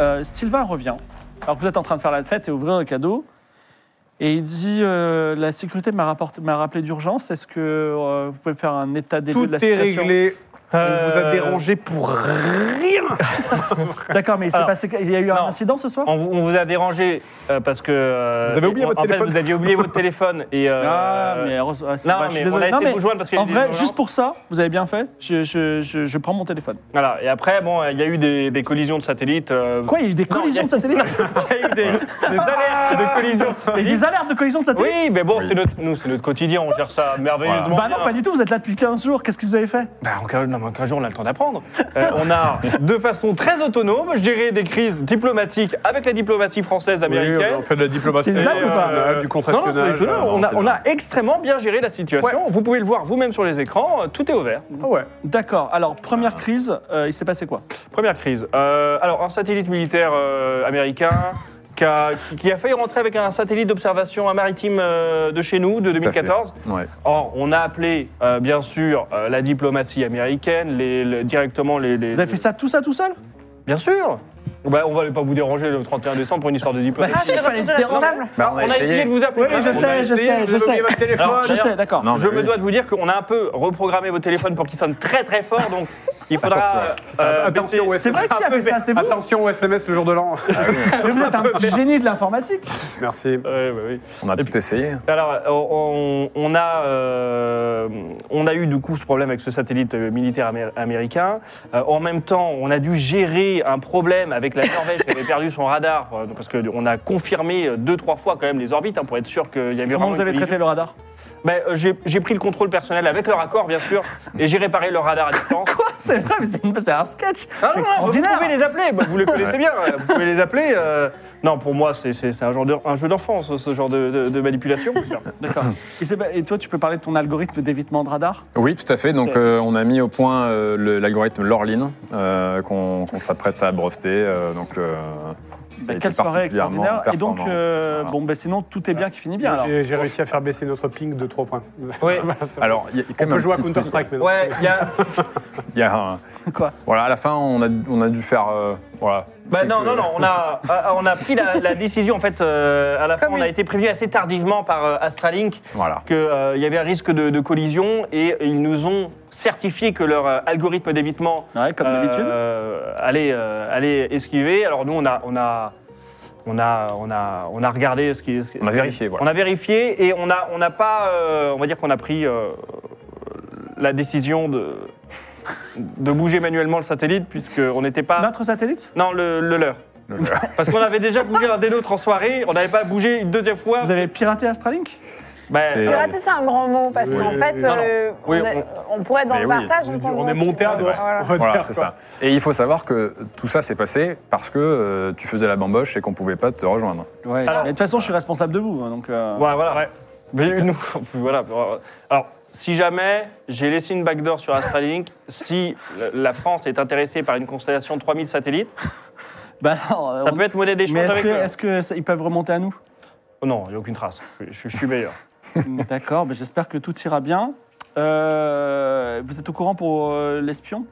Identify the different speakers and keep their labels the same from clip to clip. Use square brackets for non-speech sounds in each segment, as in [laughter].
Speaker 1: Euh, Sylvain revient. Alors que vous êtes en train de faire la fête et ouvrir un cadeau. Et il dit euh, La sécurité m'a rapporté- m'a rappelé d'urgence. Est-ce que euh, vous pouvez faire un état des lieux
Speaker 2: Tout
Speaker 1: de la
Speaker 2: est
Speaker 1: situation?
Speaker 2: réglé. On vous a
Speaker 3: Euh,
Speaker 2: dérangé pour rien. [laughs]
Speaker 1: D'accord, mais il s'est
Speaker 3: Alors,
Speaker 1: passé. Il y a eu un
Speaker 3: non.
Speaker 1: incident ce soir
Speaker 3: On, vous- on vous a dérangé euh, parce que. euh,
Speaker 2: Vous avez oublié votre
Speaker 3: en
Speaker 2: téléphone
Speaker 3: fait, vous aviez oublié votre [laughs] téléphone et. euh,
Speaker 1: Ah, mais heureusement, ouais, c'est
Speaker 3: non,
Speaker 1: vrai, je suis
Speaker 3: mais
Speaker 1: désolé.
Speaker 3: on a essayé de vous joindre parce qu'il y a
Speaker 1: en
Speaker 3: des
Speaker 1: vrai,
Speaker 3: urgences.
Speaker 1: juste pour ça, vous avez bien fait. Je, je- je- je prends mon téléphone.
Speaker 3: Voilà. Et après, bon, il y a eu des, des collisions de satellites. euh,
Speaker 1: Quoi, il y a eu des
Speaker 3: non,
Speaker 1: collisions
Speaker 3: il y a-
Speaker 1: de satellites [laughs]
Speaker 3: Il y a eu des, des alertes de collisions de
Speaker 1: Il y a eu
Speaker 3: satellites.
Speaker 1: des alertes de collisions de satellites
Speaker 3: Oui, mais bon, c'est notre, nous, c'est notre quotidien, on gère ça merveilleusement.
Speaker 1: Bah non,
Speaker 3: bien.
Speaker 1: pas du tout, vous êtes là depuis 15 jours. Qu'est-ce que vous avez fait
Speaker 3: Bah, quin- non, mais en 15 jours, on a le temps d'apprendre. Euh, on a, de façon très autonome, géré des crises diplomatiques avec la diplomatie française
Speaker 2: Oui,
Speaker 3: américaine.
Speaker 2: on fait de la diplomatie
Speaker 1: C'est une blague ou pas
Speaker 2: internationale, du
Speaker 3: non, non, c'est
Speaker 2: contre-espionnage. euh,
Speaker 3: on, a, on extrêmement bien géré la situation. Vous pouvez le voir vous-même sur les écrans. euh, Tout est ouvert.
Speaker 2: Ah ouais.
Speaker 1: D'accord. Alors, première crise, euh, il s'est passé quoi?
Speaker 3: Première crise. Euh, alors, un satellite militaire euh, américain qui a, qui a failli rentrer avec un satellite d'observation maritime euh, de chez nous, de 2014.
Speaker 4: Ouais.
Speaker 3: Or, on a appelé, euh, bien sûr, euh, la diplomatie américaine, les, directement les, les-
Speaker 1: Vous avez fait ça tout ça tout seul?
Speaker 3: Bien sûr bah, On va pas vous déranger le 31 décembre pour une histoire de diplomatie.
Speaker 1: Bah, il fallait le déranger.
Speaker 4: Bah,
Speaker 3: on, a essayé. de vous appeler.
Speaker 1: Oui, je
Speaker 3: On a
Speaker 1: sais, je
Speaker 3: essayé,
Speaker 1: sais,
Speaker 3: vous
Speaker 1: je
Speaker 3: avez
Speaker 1: sais.
Speaker 3: oublié votre téléphone.
Speaker 1: Je sais, d'accord.
Speaker 4: Non,
Speaker 3: Je
Speaker 4: mais
Speaker 3: me
Speaker 4: oui.
Speaker 3: dois de vous dire qu'on a un peu reprogrammé vos téléphones pour qu'ils sonnent très très fort, donc il faudra.
Speaker 4: Attention.
Speaker 3: euh,
Speaker 2: Attention,
Speaker 3: baisser-
Speaker 2: ouais,
Speaker 1: C'est vrai qui a fait ça, c'est vous
Speaker 2: Attention au SMS le jour de l'an. [laughs]
Speaker 1: Mais vous êtes un petit génie de l'informatique.
Speaker 2: Merci.
Speaker 3: Ouais, bah oui.
Speaker 4: On a tout essayé.
Speaker 3: Alors, on, on a, euh, on a eu du coup ce problème avec ce satellite euh, militaire amé- américain. Euh, en même temps, on a dû gérer un problème avec la Norvège qui avait perdu son radar, euh, parce qu'on a confirmé euh, deux, trois fois quand même les orbites hein, pour être sûr qu'il y avait
Speaker 1: Comment
Speaker 3: vraiment
Speaker 1: vous avez traité le radar?
Speaker 3: Ben, euh, j'ai j'ai pris le contrôle personnel avec leur accord, bien sûr, et j'ai réparé leur radar à distance. [laughs]
Speaker 1: Quoi? C'est vrai, mais c'est une- c'est un sketch.
Speaker 3: Ah
Speaker 1: c'est
Speaker 3: non, non, vous
Speaker 1: extraordinaire.
Speaker 3: pouvez les appeler, bah, vous les connaissez bien, euh, vous pouvez les appeler. euh, Non, pour moi, c'est c'est- c'est un, genre de- un jeu d'enfance, ce genre de, de- de manipulation. bien sûr. [coughs]
Speaker 1: D'accord. Et, toi, tu peux parler de ton algorithme d'évitement de radar?
Speaker 4: Oui, tout à fait. Donc,
Speaker 1: C'est-
Speaker 4: euh, on a mis au point euh, le- l'algorithme Lorlin euh, qu'on qu'on s'apprête à breveter. euh, donc, euh, ça a été
Speaker 1: Quelle soirée
Speaker 4: particulièrement
Speaker 1: extraordinaire. Et donc,
Speaker 4: performant.
Speaker 1: euh,
Speaker 4: Voilà.
Speaker 1: bon, ben sinon, tout est bien qui finit bien. Alors.
Speaker 2: J'ai j'ai réussi à faire baisser notre ping de 3 points. [laughs]
Speaker 3: Oui.
Speaker 4: Alors, il y a quand
Speaker 2: on
Speaker 4: même
Speaker 2: peut
Speaker 4: un
Speaker 2: jouer à
Speaker 4: petit truc,
Speaker 2: Counter-Strike maintenant.
Speaker 3: Ouais, il y a. [laughs]
Speaker 4: Il y a un-
Speaker 1: Quoi?
Speaker 4: Voilà, à la fin, on a, on a dû faire. euh, voilà.
Speaker 3: Bah non, non, non, on a, [laughs] euh, on a pris la, la décision, en fait, euh, à la fin, on a été prévenu assez tardivement par euh, Astralink
Speaker 4: Voilà.
Speaker 3: qu'il y avait un risque de, de collision et ils nous ont certifié que leur euh, algorithme d'évitement
Speaker 1: Ouais, comme d'habitude.
Speaker 3: euh, allait, euh, allait esquiver. Alors nous, on a, on a, on a, on a, on a regardé ce qui, ce qui-
Speaker 4: On a vérifié, voilà.
Speaker 3: On a vérifié et on a, on n'a pas, euh, on va dire qu'on a pris euh, la décision de, de bouger manuellement le satellite puisqu'on n'était pas.
Speaker 1: Notre satellite
Speaker 3: Non, le, le leur.
Speaker 4: Le- [laughs]
Speaker 3: Parce qu'on avait déjà bougé un des nôtres en soirée, on n'avait pas bougé une deuxième fois.
Speaker 1: Vous avez piraté Astralink
Speaker 3: Bah,
Speaker 4: C'est-
Speaker 5: Pirater, c'est un grand mot, parce
Speaker 2: Oui,
Speaker 5: qu'en
Speaker 2: oui,
Speaker 5: fait,
Speaker 2: oui.
Speaker 3: Non, non.
Speaker 5: euh,
Speaker 3: Oui,
Speaker 5: on, est- on pourrait être dans
Speaker 4: Mais
Speaker 5: le
Speaker 4: oui.
Speaker 5: partage.
Speaker 2: On est-
Speaker 5: entendre-
Speaker 2: on est monté à
Speaker 5: Ouais,
Speaker 2: dos.
Speaker 5: voilà.
Speaker 2: on va
Speaker 4: Voilà, c'est ça. Et il faut savoir que tout ça s'est passé parce que euh, tu faisais la bamboche et qu'on pouvait pas te rejoindre.
Speaker 1: Ouais.
Speaker 3: Alors-
Speaker 1: Mais de toute façon, je suis responsable de vous. hein, Donc, euh,
Speaker 3: Ouais, voilà. Mais nous, [laughs] voilà. Alors, si jamais j'ai laissé une backdoor sur Astralink, [laughs] si la France est intéressée par une constellation de 3000 satellites, [laughs]
Speaker 1: bah non,
Speaker 3: ça
Speaker 1: on-
Speaker 3: peut être monnaie d'échange
Speaker 1: Mais est-ce
Speaker 3: avec
Speaker 1: que,
Speaker 3: eux.
Speaker 1: est-ce que ça- ils peuvent remonter à nous?
Speaker 3: Oh non, il n'y a aucune trace. Je, je- je suis meilleur. [laughs]
Speaker 1: D'accord, ben j'espère que tout ira bien. Euh, vous êtes au courant pour euh, l'espion?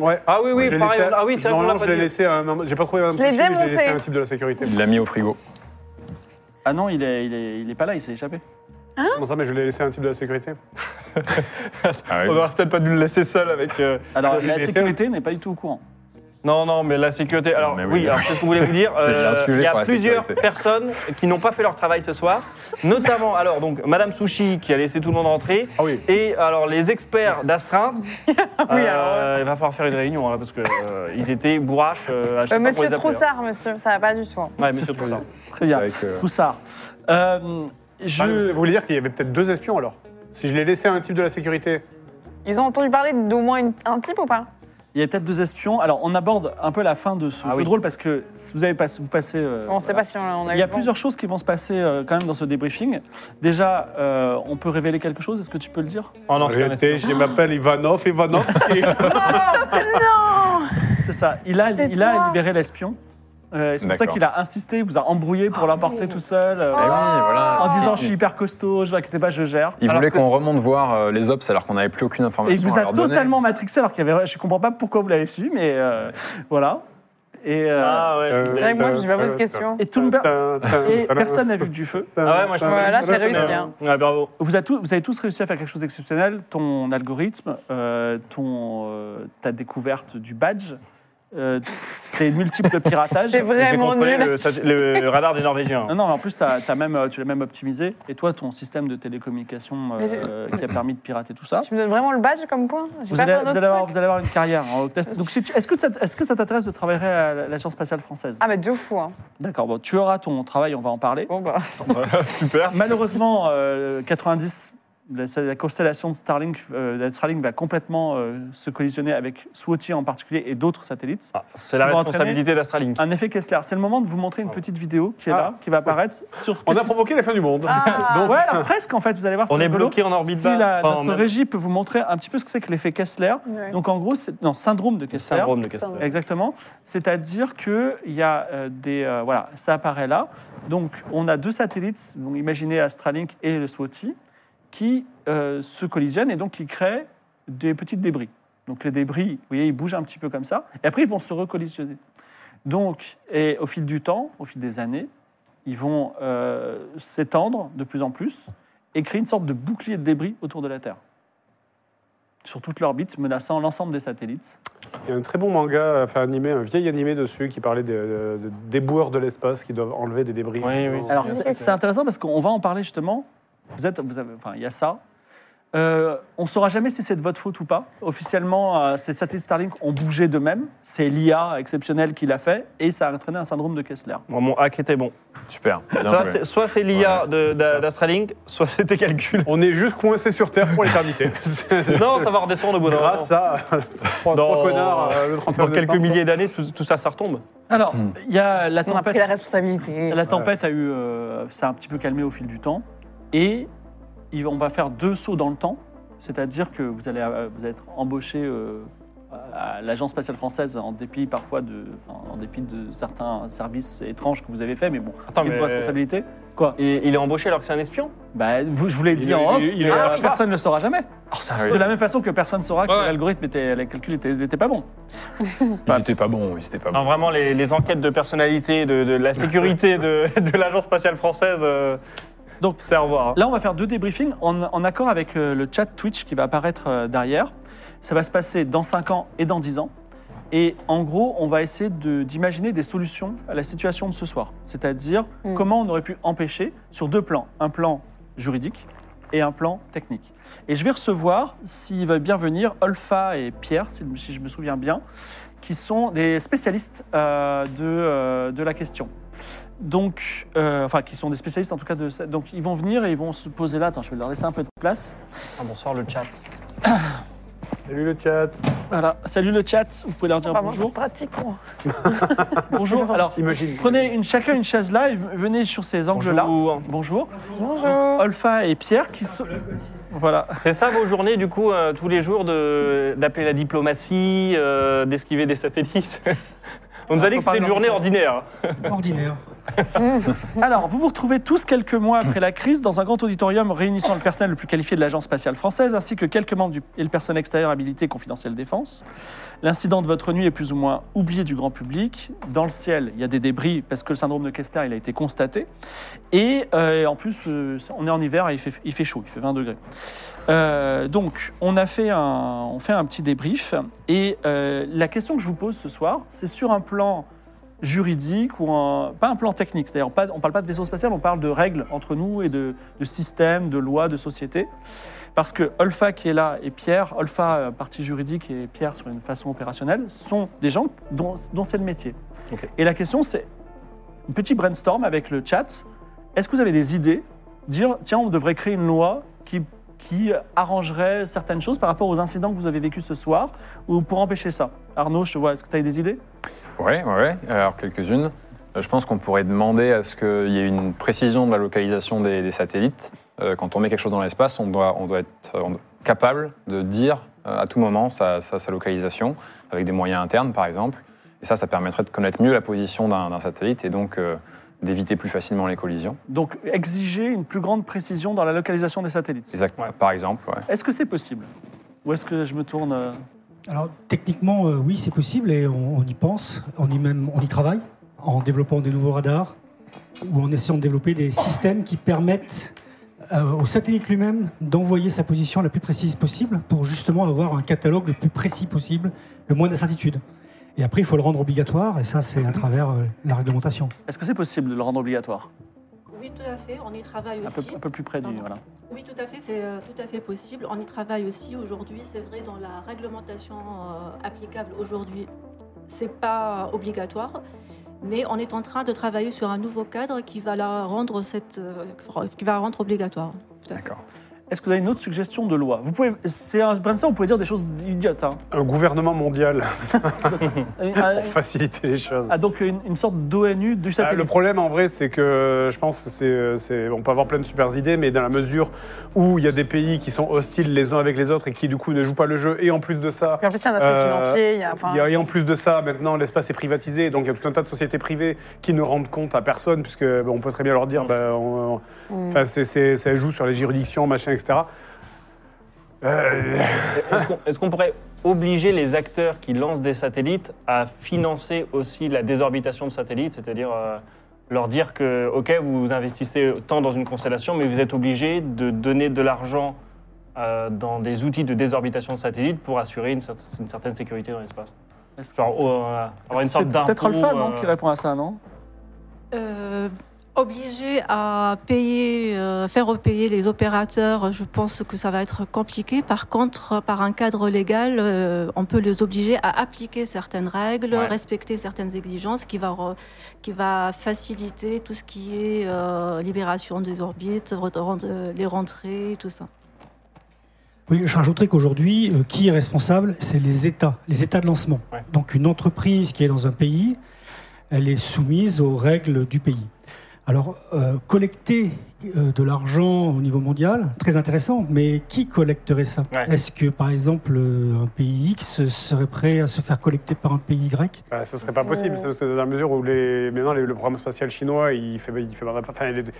Speaker 2: Ouais.
Speaker 3: Ah oui, oui,
Speaker 2: Je l'ai
Speaker 3: pareil.
Speaker 2: laissé à-
Speaker 3: Ah oui, c'est vrai
Speaker 2: je
Speaker 3: pas
Speaker 2: l'ai laissé à un- J'ai pas trouvé un
Speaker 5: Je l'ai
Speaker 2: mais laissé à un type de la sécurité.
Speaker 4: Il l'a mis au frigo.
Speaker 1: Ah non, il est, il, est, il est pas là, il s'est échappé.
Speaker 2: Comment ça, mais je l'ai laissé à un type de la sécurité [laughs]
Speaker 4: Ah oui.
Speaker 3: On n'aurait peut-être pas dû le laisser seul avec. euh,
Speaker 1: Alors, la
Speaker 2: laissé.
Speaker 1: sécurité n'est pas du tout au courant.
Speaker 3: Non, non, mais la sécurité. Alors,
Speaker 4: Mais
Speaker 3: oui,
Speaker 4: oui.
Speaker 3: alors c'est ce que je voulais vous dire. [laughs]
Speaker 4: C'est bien un sujet
Speaker 3: il y a
Speaker 4: sur la
Speaker 3: plusieurs
Speaker 4: sécurité.
Speaker 3: personnes qui n'ont pas fait leur travail ce soir, notamment, alors, donc, Madame Sushi qui a laissé tout le monde rentrer.
Speaker 2: Ah oui.
Speaker 3: Et alors, les experts d'astreinte. [laughs]
Speaker 5: Oui,
Speaker 3: euh,
Speaker 5: alors,
Speaker 3: il va falloir faire une réunion, là, parce qu'ils étaient bourraches. euh, à chaque fois
Speaker 5: Euh,
Speaker 3: qu'on
Speaker 5: monsieur
Speaker 3: les appelait, hein.
Speaker 5: Troussard, monsieur, ça va pas du tout. hein.
Speaker 3: Ouais, monsieur Troussard.
Speaker 1: Très bien.
Speaker 4: Avec, euh,
Speaker 1: Troussard. Euh, je...
Speaker 2: Ah, Vous voulez dire qu'il y avait peut-être deux espions alors Si je l'ai laissé à un type de la sécurité
Speaker 5: Ils ont entendu parler d'au moins une- un type ou pas?
Speaker 1: Il y a peut-être deux espions. Alors, on aborde un peu la fin de ce
Speaker 3: Ah
Speaker 1: jeu
Speaker 3: oui.
Speaker 1: de rôle parce que vous avez passé, vous passez. euh,
Speaker 5: On ne sait
Speaker 1: voilà.
Speaker 5: pas si on, on a
Speaker 1: Il y a plusieurs choses qui vont se passer euh, quand même dans ce débriefing. Déjà, euh, on peut révéler quelque chose. Est-ce que tu peux le dire?
Speaker 3: Oh un
Speaker 2: Arrêtez, je m'appelle Ivanov, Ivanovski. [laughs]
Speaker 1: C'est ça. Il a,
Speaker 5: C'est
Speaker 1: il a
Speaker 5: toi.
Speaker 1: libéré l'espion. Euh, c'est pour ça
Speaker 4: D'accord.
Speaker 1: qu'il a insisté, il vous a embrouillé pour l'emporter tout seul. euh,
Speaker 4: eh oui, voilà.
Speaker 1: En disant, je suis hyper costaud, je vous inquiétez pas, je gère.
Speaker 4: Il
Speaker 3: Alors
Speaker 4: voulait
Speaker 3: que-
Speaker 4: qu'on remonte voir euh, les ops alors qu'on n'avait plus aucune
Speaker 1: Et
Speaker 4: information.
Speaker 1: il vous
Speaker 4: à
Speaker 1: a
Speaker 4: leur donner.
Speaker 1: totalement matrixé alors qu'il y avait. Je comprends pas pourquoi vous l'avez suivi, mais euh, voilà. Et, euh,
Speaker 3: Ah ouais.
Speaker 2: Euh,
Speaker 5: C'est vrai que moi, je me pose cette question.
Speaker 1: et, tout le mer- et personne n'a vu du feu.
Speaker 3: Ah ouais, moi je
Speaker 5: Ouais, là, c'est réussi. Hein.
Speaker 3: Ouais, bravo.
Speaker 1: Vous avez, tous, vous avez tous réussi à faire quelque chose d'exceptionnel. Ton algorithme, euh, ton, euh, ta découverte du badge, euh, tes multiples piratages.
Speaker 5: C'est
Speaker 3: J'ai
Speaker 5: vraiment nul.
Speaker 3: le, radar des Norvégiens.
Speaker 1: Non, non, en plus, même, euh, tu l'as même optimisé. Et toi, ton système de télécommunication euh, qui a permis de pirater tout ça.
Speaker 5: Tu me donnes vraiment le badge comme point
Speaker 1: Vous allez, vous, avoir,
Speaker 5: truc
Speaker 1: vous allez avoir une carrière. en Octest. Donc, si est-ce que, ça- est-ce que ça t'intéresse de travailler à l'Agence spatiale française
Speaker 5: Ah, mais deux fois.
Speaker 1: D'accord, bon, tu auras ton travail, on va en parler.
Speaker 5: Bon, bah. [laughs]
Speaker 3: Super.
Speaker 1: Malheureusement, euh, 90, la, la constellation de Starlink, euh, de Starlink va complètement euh, se collisionner avec SWOTI en particulier et d'autres satellites.
Speaker 3: Ah, c'est la responsabilité d'Astralink.
Speaker 1: Un effet Kessler. C'est le moment de vous montrer une petite vidéo qui est
Speaker 2: Ah.
Speaker 1: là, qui va apparaître sur ce
Speaker 2: On a provoqué la fin du monde.
Speaker 5: Ah.
Speaker 1: Donc, ouais, alors, [laughs] presque en fait, vous allez voir.
Speaker 3: On est bloqué en orbite
Speaker 1: Si la-
Speaker 3: Enfin,
Speaker 1: notre régie peut vous montrer un petit peu ce que c'est que l'effet Kessler.
Speaker 5: Ouais.
Speaker 1: Donc en gros, c'est non, syndrome de Kessler.
Speaker 3: Syndrome de Kessler.
Speaker 1: Exactement. C'est-à-dire que il y a euh, des euh, voilà, ça apparaît là. Donc on a deux satellites, donc imaginez Astralink et le SWOTI, qui euh, se collisionnent et donc qui créent des petits débris. Donc les débris, vous voyez, ils bougent un petit peu comme ça, et après ils vont se recollisionner. Donc, et au fil du temps, au fil des années, ils vont euh, s'étendre de plus en plus et créer une sorte de bouclier de débris autour de la Terre, sur toute l'orbite, menaçant l'ensemble des satellites.
Speaker 2: Il y a un très bon manga, enfin animé, un vieil animé dessus qui parlait des de, de- déboueurs de l'espace qui doivent enlever des débris.
Speaker 3: Oui, oui.
Speaker 1: Alors, c'est intéressant parce qu'on va en parler justement. Vous êtes, vous avez, enfin, il y a ça. Euh, on ne saura jamais si c'est de votre faute ou pas. Officiellement, euh, ces satellites Starlink ont bougé d'eux-mêmes. C'est l'IA exceptionnelle qui l'a fait et ça a entraîné un syndrome de Kessler.
Speaker 3: Bon, mon hack était bon.
Speaker 4: Super.
Speaker 3: Soit c'est- Soit c'est l'IA
Speaker 4: Ouais,
Speaker 3: de-
Speaker 4: ça.
Speaker 3: d'Astralink, soit c'est tes calculs.
Speaker 2: On est juste coincé sur Terre pour l'éternité. [laughs]
Speaker 3: Non, ça va redescendre au bout d'un moment.
Speaker 2: Grâce à trois,
Speaker 3: Dans-
Speaker 2: trois connards euh, le 31
Speaker 3: Dans quelques
Speaker 2: décembre.
Speaker 3: milliers d'années, tout, tout ça, ça retombe.
Speaker 1: Alors,
Speaker 4: Hmm.
Speaker 1: il y a la
Speaker 5: On a pris
Speaker 1: tempête.
Speaker 5: la responsabilité.
Speaker 1: La tempête a eu, euh, s'est un petit peu calmé au fil du temps et il- on va faire deux sauts dans le temps, c'est-à-dire que vous allez, euh, vous allez être embauché euh, à l'agence spatiale française en dépit parfois de, enfin, en dépit de certains services étranges que vous avez faits, mais bon,
Speaker 3: Attends,
Speaker 1: il y a
Speaker 3: mais-
Speaker 1: de responsabilité. Quoi
Speaker 3: Et il est embauché alors que c'est un espion?
Speaker 1: Bah, vous, Je vous l'ai dit
Speaker 2: Il-
Speaker 1: en off,
Speaker 2: il- il
Speaker 1: personne ne le saura jamais.
Speaker 4: Oui.
Speaker 1: De la même façon que personne ne saura que l'algorithme était, les calculs n'étaient n'étaient pas bons. [laughs]
Speaker 4: Ils étaient pas bons, ils étaient pas
Speaker 3: Non,
Speaker 4: bons.
Speaker 3: vraiment, les, les enquêtes de personnalité, de, de la sécurité [laughs] de, de l'Agence spatiale française, euh,
Speaker 1: Donc,
Speaker 3: c'est revoir. hein.
Speaker 1: Là, on va faire deux débriefings en, en accord avec euh, le chat Twitch qui va apparaître euh, derrière. Ça va se passer dans 5 ans et dans 10 ans. Et en gros, on va essayer de- d'imaginer des solutions à la situation de ce soir. C'est-à-dire
Speaker 5: Mm.
Speaker 1: comment on aurait pu empêcher sur deux plans. Un plan juridique et un plan technique. Et je vais recevoir, s'il va bien venir, Olfa et Pierre, si, si je me souviens bien, qui sont des spécialistes euh, de, euh, de la question. Donc, euh, enfin, qui sont des spécialistes en tout cas de ça. Donc, ils vont venir et ils vont se poser là. Attends, je vais leur laisser un peu de place.
Speaker 3: Ah, bonsoir le chat. [coughs]
Speaker 2: Salut le chat.
Speaker 1: Voilà. Salut le chat. Vous pouvez leur dire
Speaker 5: Pas
Speaker 1: bonjour.
Speaker 5: pratique, moi. [laughs]
Speaker 1: Bonjour. [laughs] Alors,
Speaker 2: Imagine.
Speaker 1: prenez une, chacun une chaise là et venez sur ces angles-là.
Speaker 3: Bonjour.
Speaker 1: Bonjour.
Speaker 5: Bonjour.
Speaker 1: Olfa et Pierre qui sont. Voilà.
Speaker 3: C'est ça vos journées, du coup, euh, tous les jours, de- d'appeler la diplomatie, euh, d'esquiver des satellites? [laughs] On nous a
Speaker 1: Ah,
Speaker 3: dit que c'était une journée ordinaire.
Speaker 6: Ordinaire. [laughs]
Speaker 1: Alors, vous vous retrouvez tous quelques mois après la crise dans un grand auditorium réunissant le personnel le plus qualifié de l'Agence spatiale française ainsi que quelques membres du, et le personnel extérieur habilité confidentiel défense. L'incident de votre nuit est plus ou moins oublié du grand public. Dans le ciel, il y a des débris parce que le syndrome de Kester il a été constaté. Et euh, en plus, euh, on est en hiver et il fait, chaud, il fait 20 degrés. Euh, donc, on a fait un, on fait un petit débrief. Et la question que je vous pose ce soir, c'est sur un plan juridique ou un, pas un plan technique. C'est-à-dire, on ne parle pas de vaisseau spatial, on parle de règles entre nous et de, de systèmes, de lois, de société. Parce que Olfa qui est là et Pierre, Olfa euh, partie juridique et Pierre sur une façon opérationnelle, sont des gens dont, dont c'est le métier. Et la question c'est, un petit brainstorm avec le chat. Est-ce que vous avez des idées? Dire, tiens, on devrait créer une loi qui, qui arrangerait certaines choses par rapport aux incidents que vous avez vécus ce soir ou pour empêcher ça Arnaud, je te vois, est-ce que tu as des idées?
Speaker 4: Oui, ouais, alors quelques-unes. Euh, Je pense qu'on pourrait demander à ce qu'il y ait une précision de la localisation des, satellites. Euh, Quand on met quelque chose dans l'espace, on doit, doit être euh, capable de dire euh, à tout moment sa, sa- sa localisation, avec des moyens internes par exemple. Et ça, ça permettrait de connaître mieux la position d'un satellite et donc euh, d'éviter plus facilement les collisions.
Speaker 1: Donc, exiger une plus grande précision dans la localisation des satellites.
Speaker 4: Exact-
Speaker 3: Ouais.
Speaker 4: Par exemple, ouais.
Speaker 1: Est-ce que c'est possible? Ou est-ce que je me tourne euh,
Speaker 6: Alors techniquement, euh, oui, c'est possible et on, on y pense, on y, même, on y travaille en développant des nouveaux radars ou en essayant de développer des systèmes qui permettent euh, au satellite lui-même d'envoyer sa position la plus précise possible pour justement avoir un catalogue le plus précis possible, le moins d'incertitudes. Et après, il faut le rendre obligatoire et ça, c'est à travers euh, la réglementation.
Speaker 1: Est-ce que c'est possible de le rendre obligatoire?
Speaker 7: Oui, tout à fait. On y travaille
Speaker 1: un peu,
Speaker 7: aussi.
Speaker 1: un peu plus près du. Voilà.
Speaker 7: Oui, tout à fait. C'est euh, tout à fait possible. On y travaille aussi aujourd'hui. C'est vrai dans la réglementation euh, applicable aujourd'hui, c'est pas obligatoire. Mais on est en train de travailler sur un nouveau cadre qui va la rendre cette, euh, qui va la rendre obligatoire.
Speaker 4: D'accord.
Speaker 1: Est-ce que vous avez une autre suggestion de loi? Vous pouvez, c'est un brainstorm, vous pouvez dire des choses idiotes. Hein.
Speaker 2: Un gouvernement mondial [laughs] pour faciliter les choses.
Speaker 1: ah, donc une, une sorte d'ONU du
Speaker 2: Ah,
Speaker 1: satellite.
Speaker 2: le problème en vrai, c'est que je pense c'est, c'est- on peut avoir plein de super idées, mais dans la mesure où il y a des pays qui sont hostiles les uns avec les autres et qui du coup ne jouent pas le jeu, et en plus de ça,
Speaker 5: Puis en plus, il y a un aspect
Speaker 2: Euh,
Speaker 5: financier. il y a, enfin,
Speaker 2: y a- et en plus de ça, maintenant l'espace est privatisé, donc il y a tout un tas de sociétés privées qui ne rendent compte à personne, puisque on peut très bien leur dire, on- on-
Speaker 5: Mm.
Speaker 2: c'est, c'est- ça joue sur les juridictions, machin, etc. Euh,
Speaker 3: Est-ce qu'on pourrait obliger les acteurs qui lancent des satellites à financer aussi la désorbitation de satellites, c'est-à-dire euh, leur dire que, OK, vous investissez tant dans une constellation, mais vous êtes obligé de donner de l'argent euh, dans des outils de désorbitation de satellites pour assurer une, cer- une certaine sécurité dans l'espace? Genre euh, avoir une sorte d'impôt.
Speaker 1: peut-être Alpha, non, qui répond à ça, non?
Speaker 7: Euh, obligé à payer, euh, faire repayer les opérateurs, je pense que ça va être compliqué. Par contre, par un cadre légal, euh, on peut les obliger à appliquer certaines règles,
Speaker 3: Ouais.
Speaker 7: respecter certaines exigences, qui va, re- qui va faciliter tout ce qui est euh, libération des orbites, les rentrées, tout ça.
Speaker 6: Oui, je rajouterais qu'aujourd'hui, euh, qui est responsable C'est les États, les États de lancement.
Speaker 3: Ouais.
Speaker 6: Donc une entreprise qui est dans un pays, elle est soumise aux règles du pays. Alors, euh, collecter euh, de l'argent au niveau mondial, très intéressant, mais qui collecterait ça
Speaker 3: Ouais.
Speaker 6: Est-ce que, par exemple, euh, un pays X serait prêt à se faire collecter par un pays Y
Speaker 2: bah, ça serait pas possible, parce que dans la mesure où les, maintenant les- le programme spatial chinois, il fait, il fait, enfin, il, est-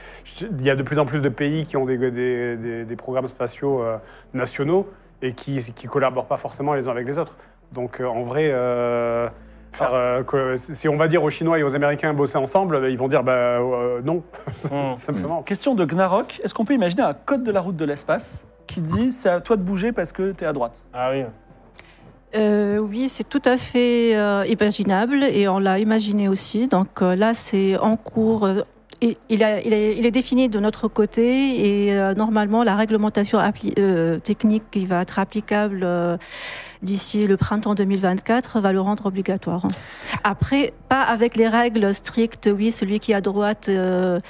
Speaker 2: il y a de plus en plus de pays qui ont des, des- des- des programmes spatiaux euh, nationaux et qui, qui collaborent pas forcément les uns avec les autres. Donc euh, en vrai, euh, faire, euh, que- si on va dire aux Chinois et aux Américains bosser ensemble, ils vont dire bah, euh, non, [laughs]
Speaker 3: Hmm.
Speaker 2: simplement.
Speaker 1: Question de Gnarok. Est-ce qu'on peut imaginer un code de la route de l'espace qui dit c'est à toi de bouger parce que tu es à droite?
Speaker 3: Ah oui.
Speaker 7: Euh, oui, c'est tout à fait euh, imaginable et on l'a imaginé aussi. Donc euh, là, c'est en cours. euh, il, a- il est, il est défini de notre côté et euh, normalement, la réglementation euh, technique qui va être applicable euh, d'ici le printemps 2024 va le rendre obligatoire. Après, pas avec les règles strictes, oui, celui qui est à droite euh,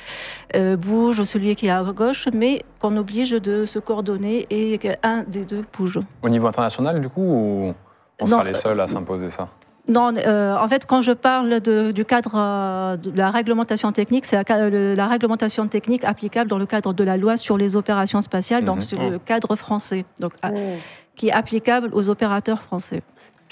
Speaker 7: euh, bouge, celui qui est à gauche, mais qu'on oblige de se coordonner et qu'un des deux bouge.
Speaker 4: Au niveau international, du coup, ou on
Speaker 7: Non,
Speaker 4: sera les seuls à s'imposer ça?
Speaker 7: Non, euh, en fait, quand je parle de- du cadre euh, de la réglementation technique, c'est la, réglementation technique applicable dans le cadre de la loi sur les opérations spatiales,
Speaker 4: Mhm.
Speaker 7: donc c'est le cadre français, donc, à-
Speaker 5: mm.
Speaker 7: qui est applicable aux opérateurs français.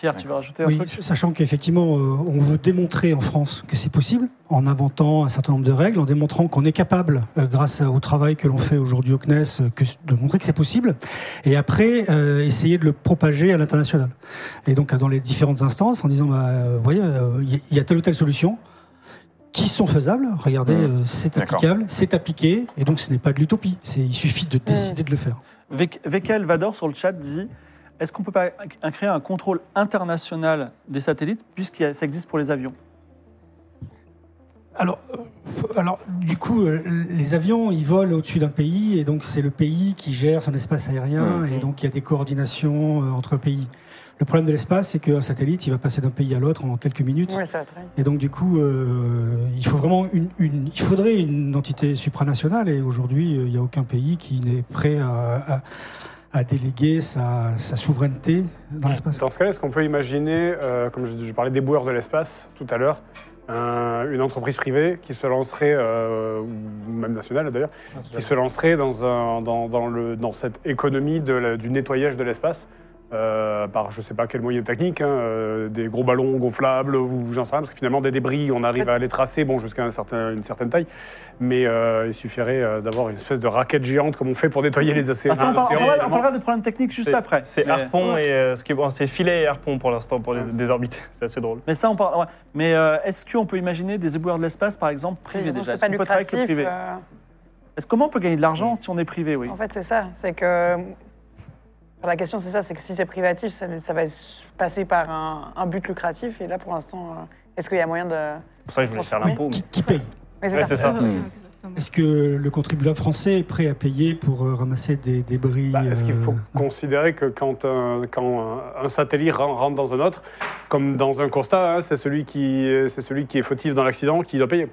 Speaker 1: Pierre, tu veux rajouter un
Speaker 6: Oui,
Speaker 1: truc?
Speaker 6: sachant qu'effectivement, euh, on veut démontrer en France que c'est possible, en inventant un certain nombre de règles, en démontrant qu'on est capable, euh, grâce au travail que l'on fait aujourd'hui au CNES, euh, que, de montrer que c'est possible, et après euh, essayer de le propager à l'international. Et donc dans les différentes instances, en disant, bah, vous voyez, euh, il y a- il y a telle ou telle solution qui sont faisables. Regardez,
Speaker 4: Mmh.
Speaker 6: euh, c'est applicable, c'est appliqué, et donc ce n'est pas de l'utopie. Il suffit de décider de le faire.
Speaker 1: Vek- Vekel Vador sur le chat dit est-ce qu'on peut pas créer un contrôle international des satellites puisque ça existe pour les avions?
Speaker 6: Alors, euh, alors, du coup, euh, les avions, ils volent au-dessus d'un pays, et donc c'est le pays qui gère son espace aérien,
Speaker 4: Mhm.
Speaker 6: et donc il y a des coordinations euh, entre pays. Le problème de l'espace, c'est qu'un satellite, il va passer d'un pays à l'autre en quelques minutes,
Speaker 5: Oui, ça va très vite.
Speaker 6: et donc du coup, euh, il faut vraiment une, une- il faudrait une entité supranationale, et aujourd'hui, il n'y a aucun pays qui n'est prêt à, à- à déléguer sa, sa souveraineté dans l'espace.
Speaker 2: Dans ce cas-là, est-ce qu'on peut imaginer, euh, comme je, je parlais des boueurs de l'espace tout à l'heure, un- une entreprise privée qui se lancerait, euh, ou même nationale d'ailleurs, qui se lancerait dans, un, dans, dans le, dans cette économie de la- du nettoyage de l'espace euh, par je sais pas quel moyen technique, hein, euh, des gros ballons gonflables ou j'en sais rien, parce que finalement des débris, on arrive à les tracer bon, jusqu'à un certain- une certaine taille, mais euh, il suffirait euh, d'avoir une espèce de raquette géante comme on fait pour nettoyer les océans.
Speaker 1: Ah, on, parle- on
Speaker 2: océans,
Speaker 1: parlera, on
Speaker 2: évidemment.
Speaker 1: parlera des problèmes techniques juste
Speaker 3: C'est-
Speaker 1: après.
Speaker 3: C'est
Speaker 1: Mais-
Speaker 3: harpon et euh, ce qui est bon, c'est filet et harpon pour l'instant pour les désorbités. [laughs] C'est assez drôle.
Speaker 1: Mais ça, on parle. ouais. Mais euh, est-ce qu'on peut imaginer des éboueurs de l'espace, par exemple, privés déjà?
Speaker 5: C'est
Speaker 1: Est-ce qu'on peut travailler avec le privé?
Speaker 5: euh,
Speaker 1: Est-ce comment on peut gagner de l'argent si on est privé Oui?
Speaker 5: En fait, c'est ça. C'est que. La question, c'est ça c'est que si c'est privatif, ça, ça va passer par un, un but lucratif. Et là, pour l'instant, euh, est-ce qu'il y a moyen de.
Speaker 3: C'est pour ça que je voulais faire l'impôt.
Speaker 6: Qui, qui paye
Speaker 5: c'est
Speaker 3: Ouais,
Speaker 5: ça.
Speaker 3: c'est ça.
Speaker 6: Est-ce que le contribuable français est prêt à payer pour euh, ramasser des débris
Speaker 2: Bah, Est-ce qu'il faut
Speaker 6: euh,
Speaker 2: considérer que quand un, quand un- un satellite ren- rentre dans un autre, comme dans un constat, hein, c'est celui, qui- c'est celui qui est fautif dans l'accident qui doit payer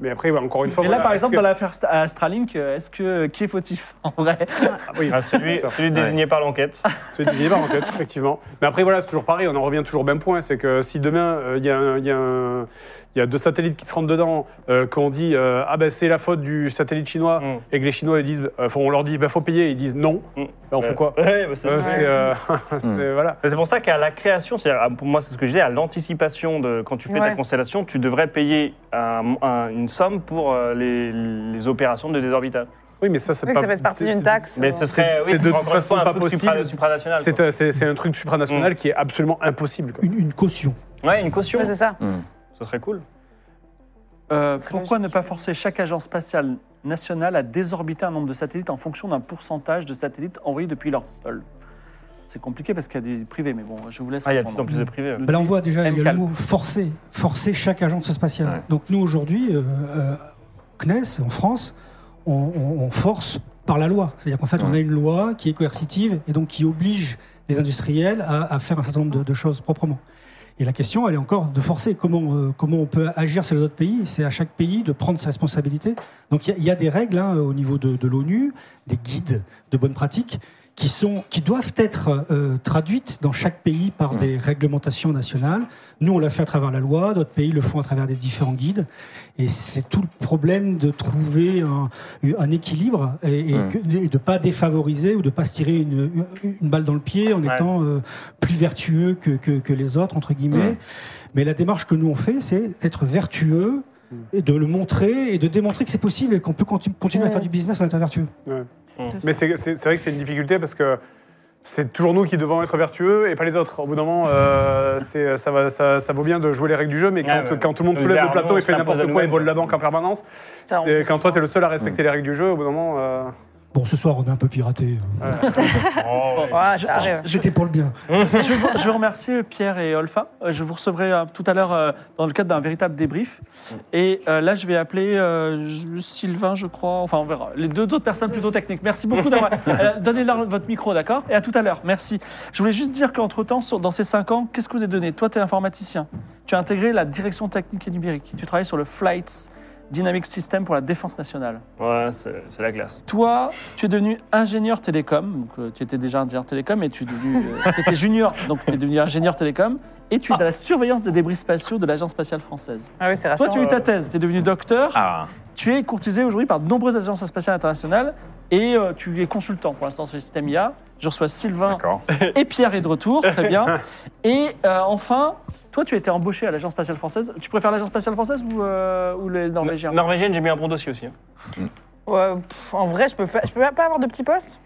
Speaker 2: Mais après, ouais, encore une fois.
Speaker 1: Et là,
Speaker 2: voilà,
Speaker 1: par exemple,
Speaker 2: que-
Speaker 1: dans l'affaire Astralink, euh, est-ce que qui est fautif en vrai?
Speaker 2: Ah oui,
Speaker 3: Ah, celui, celui désigné par l'enquête.
Speaker 2: C'est désigné par enquête, effectivement. Mais après, voilà, c'est toujours pareil, on en revient toujours au même point. C'est que si demain, euh, il y, il y il y a deux satellites qui se rentrent dedans, euh, qu'on dit euh, Ah ben c'est la faute du satellite chinois,
Speaker 3: Mm.
Speaker 2: et que les Chinois ils disent, euh, faut- on leur dit bah, faut payer, ils disent non,
Speaker 3: Mm.
Speaker 2: ben, on fait quoi?
Speaker 3: Ouais, bah, c'est
Speaker 2: Euh,
Speaker 3: vrai.
Speaker 2: C'est euh, [laughs] c'est- voilà.
Speaker 3: C'est pour ça qu'à la création, c'est-à-dire, à- pour moi, c'est ce que je dis, à l'anticipation de quand tu fais ta constellation, tu devrais payer un- un- une somme pour euh, les, les opérations de désorbitage.
Speaker 2: Oui, mais ça, c'est
Speaker 5: Oui,
Speaker 2: pas.
Speaker 5: ça fait partie d'une taxe.
Speaker 3: Mais
Speaker 5: euh,
Speaker 3: ce serait,
Speaker 2: c'est
Speaker 3: oui,
Speaker 2: de toute façon pas possible. C'est un, c'est- c'est un truc supranational qui est absolument impossible. quoi.
Speaker 6: une, une caution
Speaker 3: Ouais, une caution.
Speaker 5: ouais, c'est ça.
Speaker 4: Hmm.
Speaker 3: Ce serait cool.
Speaker 1: Euh,
Speaker 5: serait
Speaker 1: Pourquoi
Speaker 5: logique.
Speaker 1: ne pas forcer chaque agence spatiale nationale à désorbiter un nombre de satellites en fonction d'un pourcentage de satellites envoyés depuis leur sol? C'est compliqué parce qu'il y a des privés, mais bon, je vous laisse.
Speaker 3: Ah, il y a de plus en plus de privés.
Speaker 6: Ben là, on voit déjà il y a le mot forcer, forcer chaque agence spatiale.
Speaker 4: Ouais.
Speaker 6: Donc nous aujourd'hui, euh, euh, CNES en France, on, on- on force par la loi. C'est-à-dire qu'en fait, on a une loi qui est coercitive et donc qui oblige les industriels à, à faire un certain nombre de, de choses proprement. Et la question, elle est encore de forcer. Comment, euh, comment on peut agir sur les autres pays? C'est à chaque pays de prendre ses responsabilités. Donc il y a- il y, a des règles hein, au niveau de, de l'ONU, des guides de bonnes pratiques qui, sont, qui doivent être euh, traduites dans chaque pays par
Speaker 4: Mmh.
Speaker 6: des réglementations nationales. Nous, on l'a fait à travers la loi, d'autres pays le font à travers des différents guides. Et c'est tout le problème de trouver un, un équilibre et, et
Speaker 4: Mmh.
Speaker 6: que- et de ne pas défavoriser ou de ne pas se tirer une, une balle dans le pied en
Speaker 3: Ouais.
Speaker 6: étant euh, plus vertueux que, que- que les autres, entre guillemets.
Speaker 4: Mmh.
Speaker 6: Mais la démarche que nous on fait, c'est d'être vertueux, et de le montrer et de démontrer que c'est possible et qu'on peut conti- continuer à faire du business en étant vertueux.
Speaker 2: Mais c'est vrai que c'est une difficulté parce que c'est toujours nous qui devons être vertueux et pas les autres. Au bout d'un moment, euh, [laughs] ça, va- ça, ça vaut bien de jouer les règles du jeu, mais quand,
Speaker 3: Ouais, ouais.
Speaker 2: quand tout le monde soulève le plateau
Speaker 3: on
Speaker 2: et fait n'importe quoi et vole la banque en permanence, quand toi, tu es le seul à respecter les règles du jeu, au bout d'un moment. euh,
Speaker 6: Bon, ce soir, on est un peu piraté. J'étais pour le bien.
Speaker 1: je, veux, je veux remercier Pierre et Olfa. Je vous recevrai euh, tout à l'heure euh, dans le cadre d'un véritable débrief. Et euh, là, je vais appeler euh, Sylvain, je crois. Enfin, on verra. Les deux autres personnes plutôt techniques. Merci beaucoup d'avoir. Euh, Donnez-leur votre micro, d'accord? Et à tout à l'heure. Merci. Je voulais juste dire qu'entre-temps, sur- dans ces cinq ans, qu'est-ce que vous avez donné? Toi, tu es informaticien. Tu as intégré la direction technique et numérique. Tu travailles sur le Flight Dynamic System pour la défense nationale.
Speaker 3: Ouais, c'est la classe.
Speaker 1: Toi, tu es devenu ingénieur télécom. Donc, euh, tu étais déjà ingénieur télécom et tu es devenu, euh, tu étais junior, donc tu es devenu ingénieur télécom. Et tu es dans la surveillance des débris spatiaux de l'Agence spatiale française.
Speaker 5: Ah oui, c'est
Speaker 1: Toi,
Speaker 5: rassurant.
Speaker 1: tu as eu ta thèse, tu es devenu docteur.
Speaker 4: Ah,
Speaker 1: Tu es courtisé aujourd'hui par de nombreuses agences spatiales internationales et euh, tu es consultant pour l'instant sur le système IA. Je reçois Sylvain
Speaker 4: D'accord.
Speaker 1: et Pierre est de retour, très bien. [laughs] Et euh, enfin, toi, tu as été embauché à l'Agence spatiale française. Tu préfères l'Agence spatiale française ou, euh, ou les Norvégiens?
Speaker 3: Norvégienne, j'ai mis un bon dossier aussi. hein.
Speaker 5: Ouais, pff, en vrai, je peux, faire, je peux pas avoir de petits postes?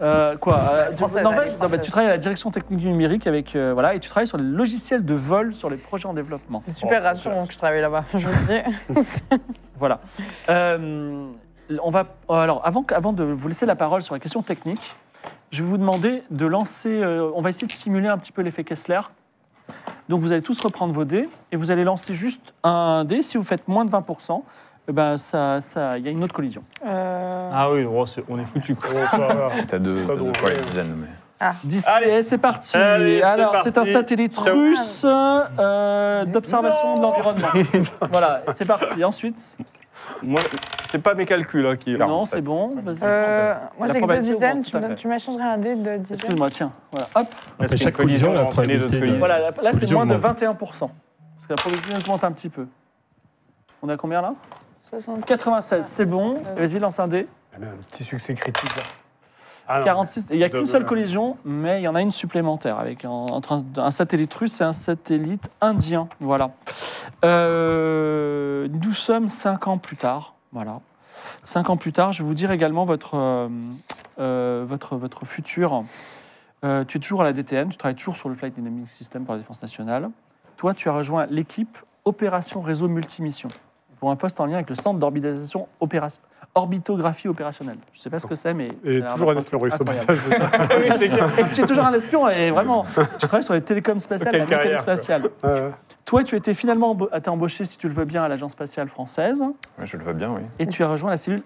Speaker 1: Euh, Quoi euh, tu-
Speaker 5: Française,
Speaker 1: Norvège
Speaker 5: allez,
Speaker 1: Non, bah,
Speaker 5: française.
Speaker 1: Tu travailles à la direction technique du numérique avec euh, voilà, et tu travailles sur les logiciels de vol sur les projets en développement.
Speaker 5: C'est super
Speaker 3: Oh,
Speaker 5: rassurant que je travaille là-bas, je vous le dis. [laughs] [laughs]
Speaker 1: Voilà. Euh, on va alors avant, que- avant de vous laisser la parole sur la question technique, je vais vous demander de lancer. euh, on va essayer de simuler un petit peu l'effet Kessler. Donc vous allez tous reprendre vos dés et vous allez lancer juste un dé. Si vous faites moins de 20%, eh ben ça, ça, il y a une autre collision.
Speaker 5: Euh,
Speaker 3: Ah oui, oh, c'est- on est foutu. quoi.
Speaker 2: Oh.
Speaker 4: T'as deux,
Speaker 2: Pas
Speaker 4: t'as deux
Speaker 2: drôle.
Speaker 4: fois les dizaines. Mais...
Speaker 1: 10,
Speaker 3: Allez.
Speaker 1: et c'est parti.
Speaker 3: Allez, c'est
Speaker 1: Alors
Speaker 3: parti.
Speaker 1: c'est un satellite
Speaker 3: Ciao.
Speaker 1: russe euh, d'observation de l'environnement. voilà, c'est parti. Ensuite,
Speaker 3: Moi, c'est pas mes calculs hein, qui.
Speaker 1: non,
Speaker 4: 47.
Speaker 1: c'est bon. vas-y.
Speaker 5: euh, moi,
Speaker 1: La
Speaker 5: j'ai que deux
Speaker 1: probabilité
Speaker 5: dizaines.
Speaker 1: augmente,
Speaker 5: Tu,
Speaker 1: tout à
Speaker 5: me-
Speaker 1: fait.
Speaker 5: tu m'échangerais un dé de dizaines
Speaker 1: Excuse-moi, tiens. Voilà, hop.
Speaker 3: Qu'une
Speaker 8: chaque collision, la
Speaker 3: va entraîner d'autres
Speaker 8: probabilité de-
Speaker 3: collisions.
Speaker 1: Voilà, là, là, c'est
Speaker 8: Collision
Speaker 1: moins de
Speaker 8: augmente.
Speaker 1: 21%. Parce que la probabilité augmente un petit peu. On a combien là?
Speaker 5: 60.
Speaker 1: 96, c'est bon. Vas-y, lance un dé.
Speaker 2: Il y a un petit succès critique là. Ah non.
Speaker 1: 46, il n'y a qu'une seule collision, mais il y en a une supplémentaire avec un, entre un, un satellite russe et un satellite indien. Voilà. Euh, nous sommes cinq ans plus tard. Voilà. Cinq ans plus tard, je vais vous dire également votre, euh, euh, votre, votre futur. Euh, tu es toujours à la DTN, tu travailles toujours sur le Flight Dynamic System pour la Défense nationale. Toi, tu as rejoint l'équipe Opération Réseau Multimission pour un poste en lien avec le Centre d'orbitisation opéra- orbitographie opérationnelle. Je ne sais pas ce que c'est, mais...
Speaker 2: Et toujours un espion russe au [laughs] passage.
Speaker 3: Oui, c'est clair.
Speaker 1: Et tu es toujours un espion et vraiment, tu travailles sur les télécoms spatiales, la mécanique spatiale. Toi, tu étais finalement embauché, si tu le veux bien, à l'Agence spatiale française
Speaker 4: je le veux bien, oui.
Speaker 1: et tu as rejoint la cellule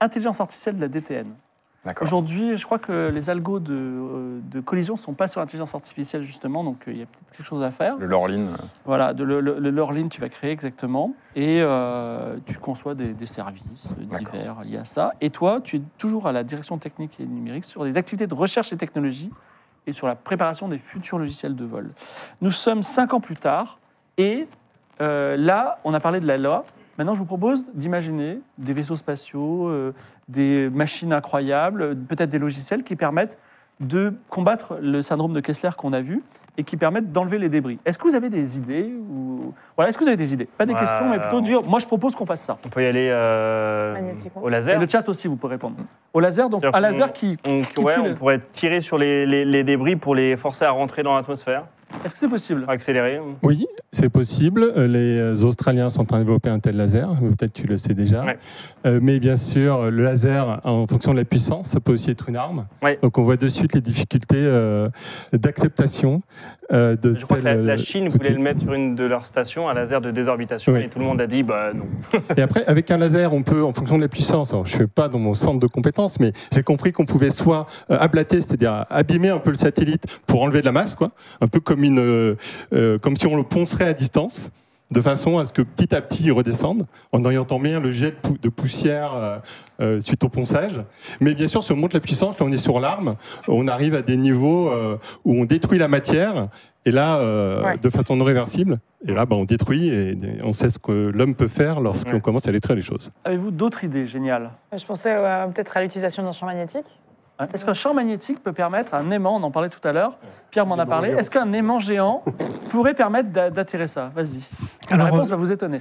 Speaker 1: intelligence artificielle de la DTN. Aujourd'hui, je crois que les algos de, euh, de collision ne sont pas sur l'intelligence artificielle, justement, donc euh, il y a peut-être quelque chose à faire.
Speaker 4: Le Lorlin, euh,
Speaker 1: Voilà, de le, le, le Lorlin, tu vas créer exactement, et euh, tu conçois des, des services divers liés à ça. Et toi, tu es toujours à la direction technique et numérique sur des activités de recherche et technologie et sur la préparation des futurs logiciels de vol. Nous sommes cinq ans plus tard, et euh, là, on a parlé de la loi. Maintenant, je vous propose d'imaginer des vaisseaux spatiaux, euh, des machines incroyables, peut-être des logiciels qui permettent de combattre le syndrome de Kessler qu'on a vu et qui permettent d'enlever les débris. Est-ce que vous avez des idées ou... voilà, Est-ce que vous avez des idées? Pas des
Speaker 3: Ouais,
Speaker 1: questions, mais plutôt
Speaker 3: on-
Speaker 1: dire, moi je propose qu'on fasse ça.
Speaker 3: On peut y aller euh, au
Speaker 1: Et
Speaker 3: laser.
Speaker 1: le chat aussi, vous pouvez répondre. Au laser, donc un laser qui...
Speaker 3: On,
Speaker 1: qui
Speaker 3: ouais,
Speaker 1: tue
Speaker 3: on
Speaker 1: le-
Speaker 3: pourrait tirer sur les, les- les débris pour les forcer à rentrer dans l'atmosphère,
Speaker 1: Est-ce que c'est possible
Speaker 3: accélérer.
Speaker 8: Oui, c'est possible. Euh, Les Australiens sont en train de développer un tel laser. Peut-être tu le sais déjà.
Speaker 3: Ouais.
Speaker 8: Euh, mais bien sûr, le laser, en fonction de la puissance, ça peut aussi être une arme.
Speaker 3: Ouais.
Speaker 8: Donc on voit de suite les difficultés euh, d'acceptation euh, de
Speaker 3: Je crois que la,
Speaker 8: euh,
Speaker 3: Chine voulait le mettre sur une de leurs stations, un laser de désorbitation,
Speaker 8: Oui.
Speaker 3: et tout le monde a dit bah non.
Speaker 8: Et après, avec un laser, on peut, en fonction de la puissance, alors je ne fais pas dans mon centre de compétences, mais j'ai compris qu'on pouvait soit euh, ablater, c'est-à-dire abîmer un peu le satellite pour enlever de la masse, quoi, un peu comme, une, euh, euh, comme si on le poncerait à distance, de façon à ce que petit à petit il redescende, en orientant bien le jet de, pou- de poussière euh, euh, suite au ponçage. Mais bien sûr, si on monte la puissance, là on est sur l'arme, on arrive à des niveaux euh, où on détruit la matière, et là, euh,
Speaker 5: Ouais.
Speaker 8: de façon non réversible. Et là, bah, on détruit et on sait ce que l'homme peut faire lorsqu'on
Speaker 3: Ouais.
Speaker 8: commence à détruire les choses.
Speaker 1: Avez-vous d'autres idées géniales?
Speaker 5: Je pensais euh, peut-être à l'utilisation d'un champ magnétique.
Speaker 1: Hein, Est-ce qu'un champ magnétique peut permettre, un aimant, on en parlait tout à l'heure, Pierre m'en a parlé, est-ce qu'un aimant géant pourrait permettre d'a- d'attirer ça? Vas-y. La
Speaker 6: Alors,
Speaker 1: réponse
Speaker 6: euh,
Speaker 1: va vous étonner.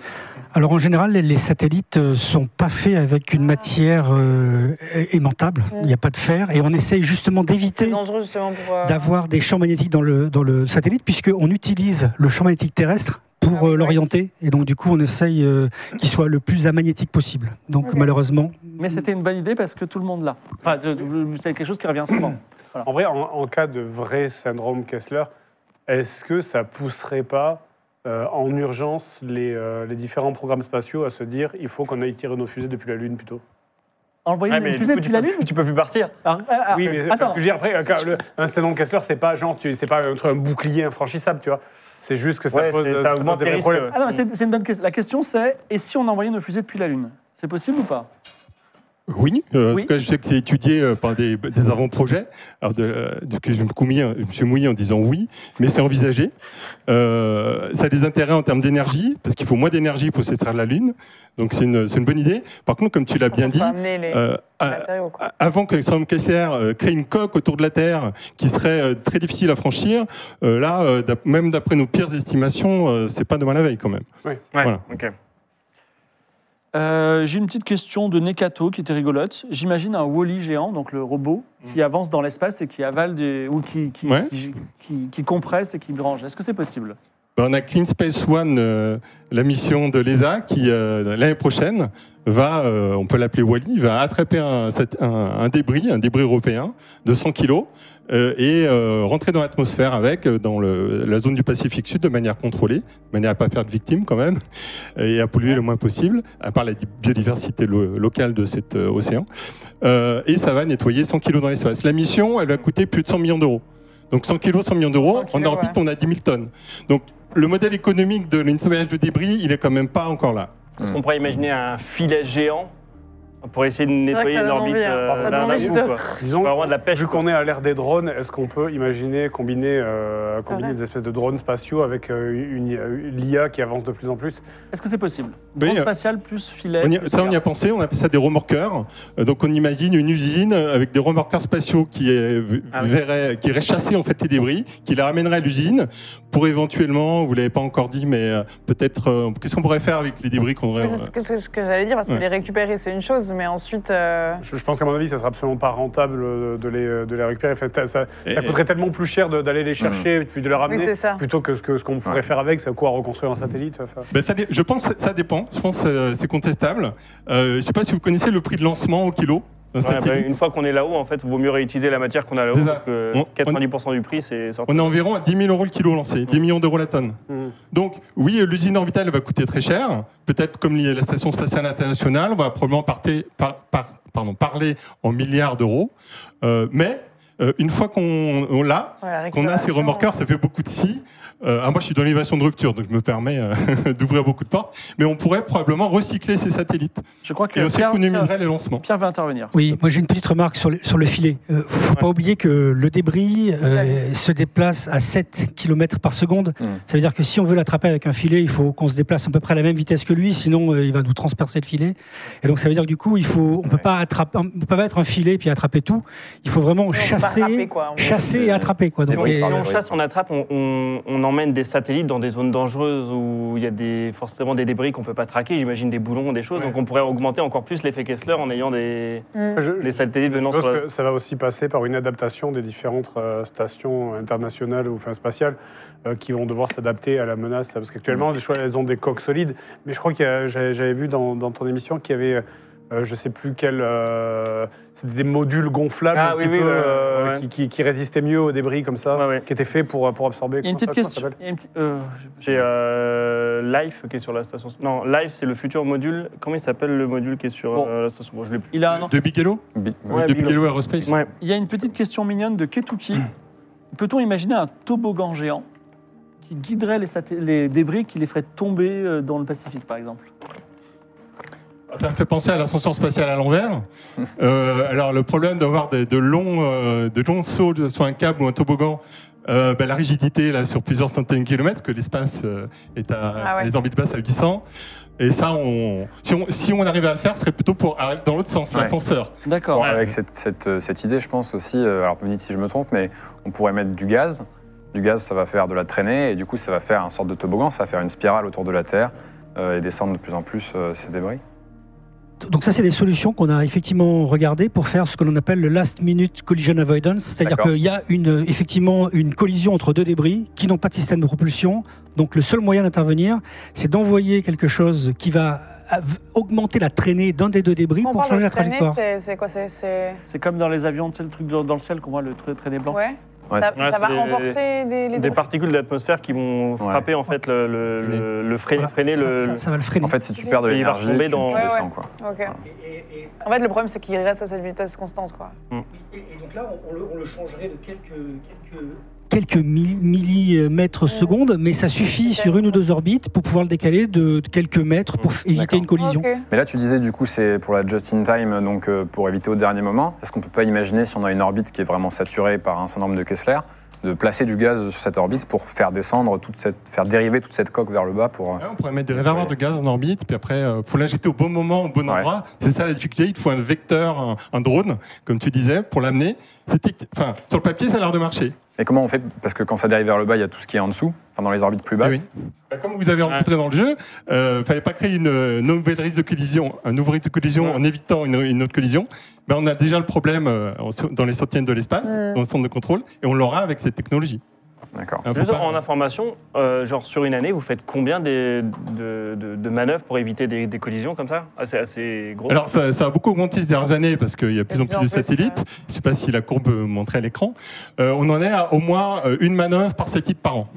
Speaker 6: Alors en général, les- satellites euh, sont pas faits avec une matière euh, aimantable. Il n'y a pas de fer, et on essaye justement d'éviter d'avoir des champs magnétiques dans le, dans le satellite, puisqu'on utilise le champ magnétique terrestre pour
Speaker 5: Ah oui,
Speaker 6: euh,
Speaker 5: oui.
Speaker 6: l'orienter, et donc du coup on essaye euh, qu'il soit le plus amagnétique possible. Donc malheureusement,
Speaker 1: Mais c'était une bonne idée parce que tout le monde l'a. Enfin, c'est quelque chose qui revient souvent. [clears throat]
Speaker 2: En vrai, en, en cas de vrai syndrome Kessler, est-ce que ça pousserait pas euh, en urgence les, euh, les différents programmes spatiaux à se dire il faut qu'on aille tirer nos fusées depuis la Lune plutôt?
Speaker 1: Envoyer
Speaker 3: Ouais,
Speaker 1: une
Speaker 3: mais
Speaker 1: fusée
Speaker 3: coup,
Speaker 1: depuis la Lune
Speaker 3: plus- Tu peux plus partir.
Speaker 1: Alors, ah,
Speaker 2: Oui,
Speaker 1: ah,
Speaker 2: mais
Speaker 1: attends.
Speaker 2: parce que je dire, après, le- un syndrome Kessler, c'est pas genre, c'est pas un, truc- un bouclier infranchissable, tu vois. C'est juste que ça
Speaker 3: Ouais,
Speaker 2: pose, ça pose
Speaker 3: augmente
Speaker 2: des
Speaker 3: risques,
Speaker 2: problèmes.
Speaker 1: Ah non, mais c'est c'est une bonne question. La question c'est et si on envoyait nos fusées depuis la Lune? C'est possible ou pas?
Speaker 8: Oui, euh, en
Speaker 1: Oui.
Speaker 8: tout cas, je sais que c'est étudié euh, par des, des avant-projets. Alors, de, euh, de- que je me, suis mouillé, je me suis mouillé en disant oui, mais c'est envisagé. Euh, ça a des intérêts en termes d'énergie, parce qu'il faut moins d'énergie pour s'extraire de la Lune. Donc, c'est une, c'est une bonne idée. Par contre, comme tu l'as bien dit,
Speaker 5: les
Speaker 8: euh, à- avant qu'Alexandre Kessler euh, crée une coque autour de la Terre qui serait très difficile à franchir, euh, là, même d'après nos pires estimations, euh, c'est pas demain la veille quand même.
Speaker 3: Ouais,
Speaker 8: Voilà.
Speaker 3: ok.
Speaker 1: Euh, J'ai une petite question de Nekato qui était rigolote. J'imagine un Wally géant, donc le robot, qui avance dans l'espace et qui avale des. ou qui, qui,
Speaker 8: Ouais.
Speaker 1: qui, qui- qui compresse et qui branche. Est-ce que c'est possible?
Speaker 8: Ben, on a Clean Space One, euh, la mission de l'ESA, qui euh, l'année prochaine va, euh, on peut l'appeler Wally, va attraper un, sat- un- un débris, un débris européen de 100 kilos. Euh, et euh, rentrer dans l'atmosphère avec euh, dans le- la zone du Pacifique Sud de manière contrôlée, de manière à pas faire de victimes quand même, [laughs] et à polluer le moins possible, à part la di- biodiversité lo- locale de cet euh, océan. Euh, et ça va nettoyer 100 kilos dans l'espace. La mission, elle va coûter plus de 100 millions d'euros. Donc 100 kilos, 100 millions d'euros.
Speaker 5: 100 kilos,
Speaker 8: en orbite,
Speaker 5: ouais.
Speaker 8: on a 10 000 tonnes. Donc le modèle économique de nettoyage de débris, il est quand même pas encore là.
Speaker 3: Est-ce qu'on pourrait imaginer un filet géant pour essayer de nettoyer
Speaker 5: ça
Speaker 3: une
Speaker 5: donne
Speaker 3: orbite
Speaker 5: envie, hein.
Speaker 3: euh,
Speaker 5: Ça
Speaker 3: d'un-
Speaker 5: donne
Speaker 3: d'un
Speaker 5: envie
Speaker 3: coup,
Speaker 5: de-
Speaker 3: quoi.
Speaker 2: Disons,
Speaker 3: de la pêche.
Speaker 2: vu
Speaker 3: quoi.
Speaker 2: qu'on est à l'ère des drones, est-ce qu'on peut imaginer combiner, euh, combiner
Speaker 5: vrai.
Speaker 2: des espèces de drones spatiaux avec euh, une, une- l'IA qui avance de plus en plus?
Speaker 1: Est-ce que c'est possible?
Speaker 8: Oui,
Speaker 1: Drone
Speaker 8: euh,
Speaker 1: spatial plus filet.
Speaker 8: On y-
Speaker 1: plus
Speaker 8: ça, on y a pensé, on appelle ça des remorqueurs. Euh, donc on imagine une usine avec des remorqueurs spatiaux qui, est-
Speaker 3: Ah oui.
Speaker 8: qui iraient chasser en fait les débris, qui les ramèneraient à l'usine pour éventuellement, vous l'avez pas encore dit, mais euh, peut-être, euh, qu'est-ce qu'on pourrait faire avec les débris qu'on aurait
Speaker 5: Oui, C'est ce que, c'est ce que j'allais dire, parce que
Speaker 8: Ouais.
Speaker 5: les récupérer, c'est une chose, mais ensuite. euh,
Speaker 2: je, je pense qu'à mon avis, ça sera absolument pas rentable euh, de les, de les récupérer. Enfin, ça, ça
Speaker 8: Et-
Speaker 2: coûterait tellement plus cher d'aller les chercher puis de les ramener plutôt que ce que- ce qu'on pourrait
Speaker 4: Ouais.
Speaker 2: faire avec, c'est quoi reconstruire un satellite. enfin.
Speaker 8: Ben, ça je pense que ça dépend. Je pense que c'est contestable. Euh, je ne sais pas si vous connaissez le prix de lancement au kilo
Speaker 3: Ouais, bah, une fois qu'on est là-haut, en fait, il vaut mieux réutiliser la matière qu'on a là-haut parce que
Speaker 8: On-
Speaker 3: 90% du prix, c'est sorti.
Speaker 8: On est environ à 10 000 euros le kilo lancé, 10 millions d'euros la tonne.
Speaker 2: Mhm.
Speaker 8: Donc, oui, l'usine orbitale va coûter très cher. Peut-être comme la Station spatiale internationale, on va probablement parter- par- par- pardon, parler en milliards d'euros. Euh, mais euh, une fois qu'on on l'a, qu'on a ces remorqueurs, ça fait beaucoup de si. Euh, ah, moi, je suis dans l'innovation de rupture, donc je me permets euh, [laughs] d'ouvrir beaucoup de portes. Mais on pourrait probablement recycler ces satellites.
Speaker 1: Je crois que
Speaker 8: Et aussi
Speaker 1: Pierre,
Speaker 8: économiserait les lancements.
Speaker 1: Pierre va intervenir.
Speaker 6: Oui, moi j'ai une petite remarque sur le, sur le filet. Il ne faut pas oublier que le débris euh, se déplace à 7 km par seconde.
Speaker 4: Mm.
Speaker 6: Ça veut dire que si on veut l'attraper avec un filet, il faut qu'on se déplace à peu près à la même vitesse que lui, sinon euh, il va nous transpercer le filet. Et donc ça veut dire que du coup, il faut, on peut pas attraper, on peut pas mettre un filet puis attraper tout. Il faut vraiment
Speaker 5: on
Speaker 6: chasser,
Speaker 5: attraper, quoi. On-
Speaker 6: chasser et attraper quoi. Donc, et-
Speaker 3: Si on chasse, on attrape, on, on- on emmène des satellites dans des zones dangereuses où il y a des, forcément des débris qu'on peut pas traquer, j'imagine des boulons, des choses.
Speaker 2: Ouais.
Speaker 3: Donc on pourrait augmenter encore plus l'effet Kessler en ayant des,
Speaker 5: Mm.
Speaker 2: Je-
Speaker 3: des satellites
Speaker 2: Je
Speaker 3: venant sur la...
Speaker 2: que ça va aussi passer par une adaptation des différentes euh, stations internationales ou enfin, spatiales euh, qui vont devoir s'adapter à la menace. Parce qu'actuellement, les choses, elles ont des coques solides. Mais je crois que j'avais j'avais vu dans, dans ton émission qu'il y avait, euh, je sais plus quel, euh, c'était des modules gonflables
Speaker 3: Ah
Speaker 2: un
Speaker 3: oui,
Speaker 2: petit
Speaker 3: oui,
Speaker 2: peu,
Speaker 3: ouais,
Speaker 2: euh,
Speaker 3: ouais.
Speaker 2: Qui, qui- qui résistaient mieux aux débris comme ça,
Speaker 3: Ouais, ouais.
Speaker 2: qui étaient faits pour, pour absorber.
Speaker 1: Il y a une petite question. euh,
Speaker 3: J'ai euh, Life qui est sur la station... Non, Life c'est le futur module. Comment il s'appelle le module qui est sur
Speaker 1: Bon.
Speaker 3: euh, la station? Bon, je l'ai plus.
Speaker 1: il a un nom.
Speaker 8: De Bigelow
Speaker 4: Bi-
Speaker 3: Ouais,
Speaker 8: De
Speaker 3: Bigelow.
Speaker 8: Bigelow Aerospace
Speaker 3: Ouais.
Speaker 1: Il y a une petite question mignonne de Ketuki. [clears throat] Peut-on imaginer un toboggan géant qui guiderait les, les débris, qui les ferait tomber dans le Pacifique, par exemple?
Speaker 8: Ça me fait penser à l'ascension spatiale à l'envers. [laughs] Euh, alors, le problème d'avoir de, de longs, euh, de longs sauts sur un câble ou un toboggan, euh, ben, la rigidité là, sur plusieurs centaines de kilomètres, que l'espace euh, est à.
Speaker 5: Ah ouais.
Speaker 8: Les orbites basses à 800. Et ça, on, si, on, si on arrivait à le faire, ce serait plutôt pour, dans l'autre sens,
Speaker 4: Ouais.
Speaker 8: l'ascenseur.
Speaker 1: D'accord.
Speaker 4: Bon, avec cette, cette, cette idée, je pense aussi, euh, alors vous me dites si je me trompe, mais on pourrait mettre du gaz. Du gaz, ça va faire de la traînée, et du coup, ça va faire un sorte de toboggan, ça va faire une spirale autour de la Terre, euh, et descendre de plus en plus euh, ces débris.
Speaker 6: Donc ça, c'est des solutions qu'on a effectivement regardées pour faire ce que l'on appelle le last minute collision avoidance, c'est-à-dire qu'il y a une, effectivement une collision entre deux débris qui n'ont pas de système de propulsion. Donc le seul moyen d'intervenir, c'est d'envoyer quelque chose qui va augmenter la traînée d'un des deux débris
Speaker 5: On
Speaker 6: pour changer la
Speaker 5: traîner,
Speaker 6: trajectoire.
Speaker 5: c'est quoi C'est. c'est-
Speaker 1: C'est comme dans les avions, tu sais, le truc dans le ciel qu'on voit, le tra- traîner blanc.
Speaker 5: Ouais.
Speaker 4: Ouais,
Speaker 5: Ça, va emporter des, les
Speaker 3: Des
Speaker 5: deux-
Speaker 3: particules de l'atmosphère qui vont frapper en fait le, le, le, le freiner,
Speaker 6: Voilà,
Speaker 3: freiner
Speaker 6: ça,
Speaker 3: le.
Speaker 6: ça- ça va le freiner.
Speaker 4: en fait, si tu perds de
Speaker 3: Et il va
Speaker 4: l'énergie,
Speaker 3: retomber
Speaker 4: tu,
Speaker 3: dans-
Speaker 4: tu descends,
Speaker 5: ouais.
Speaker 4: quoi.
Speaker 5: Ok. En fait, le problème, c'est qu'il reste à cette vitesse constante, quoi.
Speaker 6: Et, et donc là, on, le, changerait de quelques, quelques milli- millimètres secondes, mais ça suffit sur une ou deux orbites pour pouvoir le décaler de quelques mètres pour f- éviter une collision.
Speaker 4: Mais là, tu disais, du coup, c'est pour la just-in-time, donc euh, pour éviter au dernier moment. Est-ce qu'on peut pas imaginer, si on a une orbite qui est vraiment saturée par un syndrome de Kessler, de placer du gaz sur cette orbite pour faire descendre toute cette, faire dériver toute cette coque vers le bas pour. euh,
Speaker 8: Ouais, on pourrait mettre des réservoirs de gaz en orbite, puis après, il faut l'injecter au bon moment, au bon
Speaker 4: Ouais.
Speaker 8: endroit. C'est ça la difficulté. Il te faut un vecteur, un, un drone, comme tu disais, pour l'amener. Enfin, sur le papier, ça a l'air de marcher.
Speaker 4: Et comment on fait Parce que quand ça dérive vers le bas, il y a tout ce qui est en dessous, enfin dans les orbites plus basses.
Speaker 8: Oui. Bah, Comme vous avez rencontré dans le jeu, euh, fallait pas créer une nouvelle risque de collision, un nouveau risque de collision en évitant une, une autre collision. Ben, on a déjà le problème euh, dans les sorties de l'espace, dans le centre de contrôle, et on l'aura avec cette technologie.
Speaker 4: D'accord.
Speaker 8: Faut
Speaker 3: Juste
Speaker 8: pas-
Speaker 3: en information, euh, genre sur une année, vous faites combien des- de, de- de manœuvres pour éviter des, des collisions comme ça? Ah, C'est assez gros.
Speaker 8: Alors ça, ça a beaucoup augmenté ces dernières années parce qu'il y a de plus en
Speaker 5: de
Speaker 8: plus de satellites.
Speaker 5: ouais.
Speaker 8: Je ne sais pas si la courbe montrait à l'écran. Euh, on en est à au moins euh, une manœuvre par satellite par an.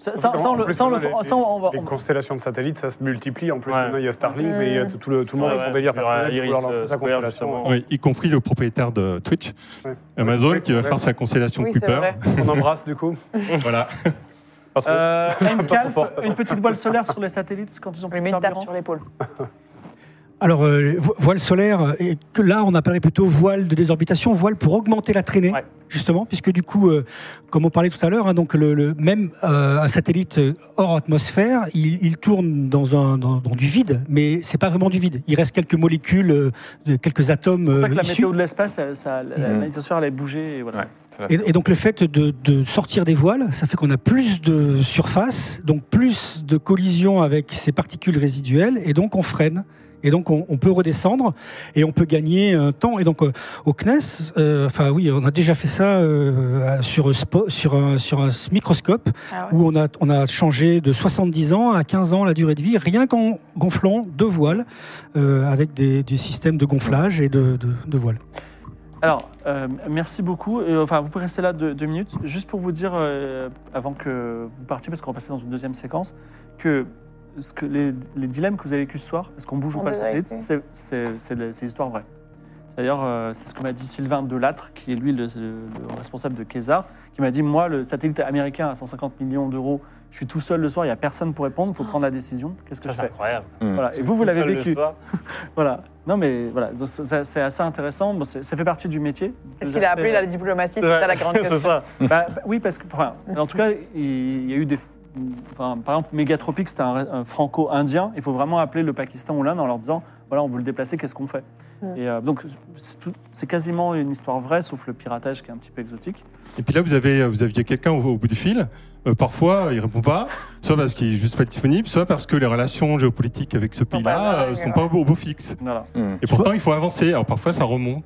Speaker 1: Ça, ça- ça, on le-
Speaker 2: En plus,
Speaker 1: ça, on le-
Speaker 2: les-
Speaker 1: ça, on va-
Speaker 2: Les
Speaker 1: on-
Speaker 2: constellations de satellites, ça se multiplie. En plus,
Speaker 3: Ouais.
Speaker 2: maintenant, il y a Starlink, mais il y a tout, tout le, tout le monde
Speaker 3: Ouais,
Speaker 2: a son
Speaker 3: ouais.
Speaker 2: délire
Speaker 3: Il y aura
Speaker 2: personnel pour
Speaker 3: Iris,
Speaker 2: vouloir lancer
Speaker 3: euh,
Speaker 2: sa
Speaker 3: Square,
Speaker 2: constellation.
Speaker 3: justement.
Speaker 8: Oui, y compris le propriétaire de Twitch,
Speaker 2: Ouais.
Speaker 8: Amazon, qui va faire sa constellation
Speaker 5: Oui, c'est
Speaker 8: Kuiper.
Speaker 5: vrai.
Speaker 2: On embrasse, du coup. [laughs]
Speaker 8: Voilà.
Speaker 2: Pas trop.
Speaker 1: Euh, une, [laughs]
Speaker 2: Pas fort,
Speaker 1: petite voile solaire sur les satellites quand ils ont
Speaker 5: On
Speaker 1: plus de
Speaker 5: met une tape
Speaker 1: carburant
Speaker 5: sur l'épaule. [laughs]
Speaker 6: Alors, euh, vo- voile solaire, euh, et que là, on appellerait plutôt voile de désorbitation, voile pour augmenter la traînée,
Speaker 3: Ouais.
Speaker 6: justement, puisque du coup, euh, comme on parlait tout à l'heure, hein, donc le, le- même euh, un satellite hors atmosphère, il, il tourne dans, un, dans, dans du vide, mais c'est pas vraiment du vide. Il reste quelques molécules, euh, de- quelques atomes
Speaker 1: C'est pour ça
Speaker 6: euh,
Speaker 1: que la
Speaker 6: issus.
Speaker 1: météo de l'espace, ça, ça- la, la
Speaker 4: Mhm.
Speaker 1: magnétosphère, elle a bougé. Et voilà.
Speaker 4: Ouais, c'est la-
Speaker 6: Et, et donc le fait de, de sortir des voiles, ça fait qu'on a plus de surface, donc plus de collisions avec ces particules résiduelles, et donc on freine. Et donc on, on peut redescendre et on peut gagner un temps. Et donc euh, au CNES, euh, enfin oui, on a déjà fait ça euh, sur, un spo- sur, un, sur un microscope
Speaker 5: Ah ouais.
Speaker 6: où on a, on a changé de 70 ans à 15 ans la durée de vie, rien qu'en gonflant deux voiles euh, avec des, des systèmes de gonflage et de, de, de voiles.
Speaker 1: Alors, euh, merci beaucoup. Et, enfin, vous pouvez rester là deux, deux minutes. Juste pour vous dire, euh, avant que vous partiez, parce qu'on va passer dans une deuxième séquence, que, ce que les, les dilemmes que vous avez vécu ce soir, est-ce qu'on bouge ou pas le satellite, c'est- l'histoire vraie. D'ailleurs, euh, c'est ce que m'a dit Sylvain Delattre, qui est lui le, le- le responsable de Késar, qui m'a dit Moi, le satellite américain à 150 millions d'euros, je suis tout seul le soir, il n'y a personne pour répondre, il faut prendre la décision. Qu'est-ce que
Speaker 3: Ça,
Speaker 1: je
Speaker 3: c'est
Speaker 1: fais
Speaker 3: incroyable.
Speaker 4: Hmm.
Speaker 1: voilà. Et vous, vous l'avez
Speaker 3: Tout seul le
Speaker 1: vécu.
Speaker 3: soir. [laughs]
Speaker 1: Voilà. Non, mais voilà, c'est assez intéressant. Bon, ça fait partie du métier.
Speaker 5: Est-ce qu'il a appelé la diplomatie C'est ça la grande [laughs]
Speaker 3: c'est
Speaker 5: question.
Speaker 3: ça.
Speaker 1: Bah, bah, oui, parce que, enfin, en tout cas, il y a eu des. Enfin, par exemple, Mégatropique, c'était un, un franco-indien. Il faut vraiment appeler le Pakistan ou l'Inde en leur disant voilà, on veut le déplacer, qu'est-ce qu'on fait. Et euh, donc, c'est c'est quasiment une histoire vraie, sauf le piratage qui est un petit peu exotique.
Speaker 8: Et puis là, vous, avez, vous aviez quelqu'un au, au bout du fil. Euh, parfois, il répond pas, soit parce qu'il est juste pas disponible, soit parce que les relations géopolitiques avec ce pays-là euh,
Speaker 5: dingues,
Speaker 8: sont pas au, au beau fixe.
Speaker 1: Voilà.
Speaker 4: Hmm.
Speaker 8: Et pourtant, il faut avancer. Alors parfois, ça remonte.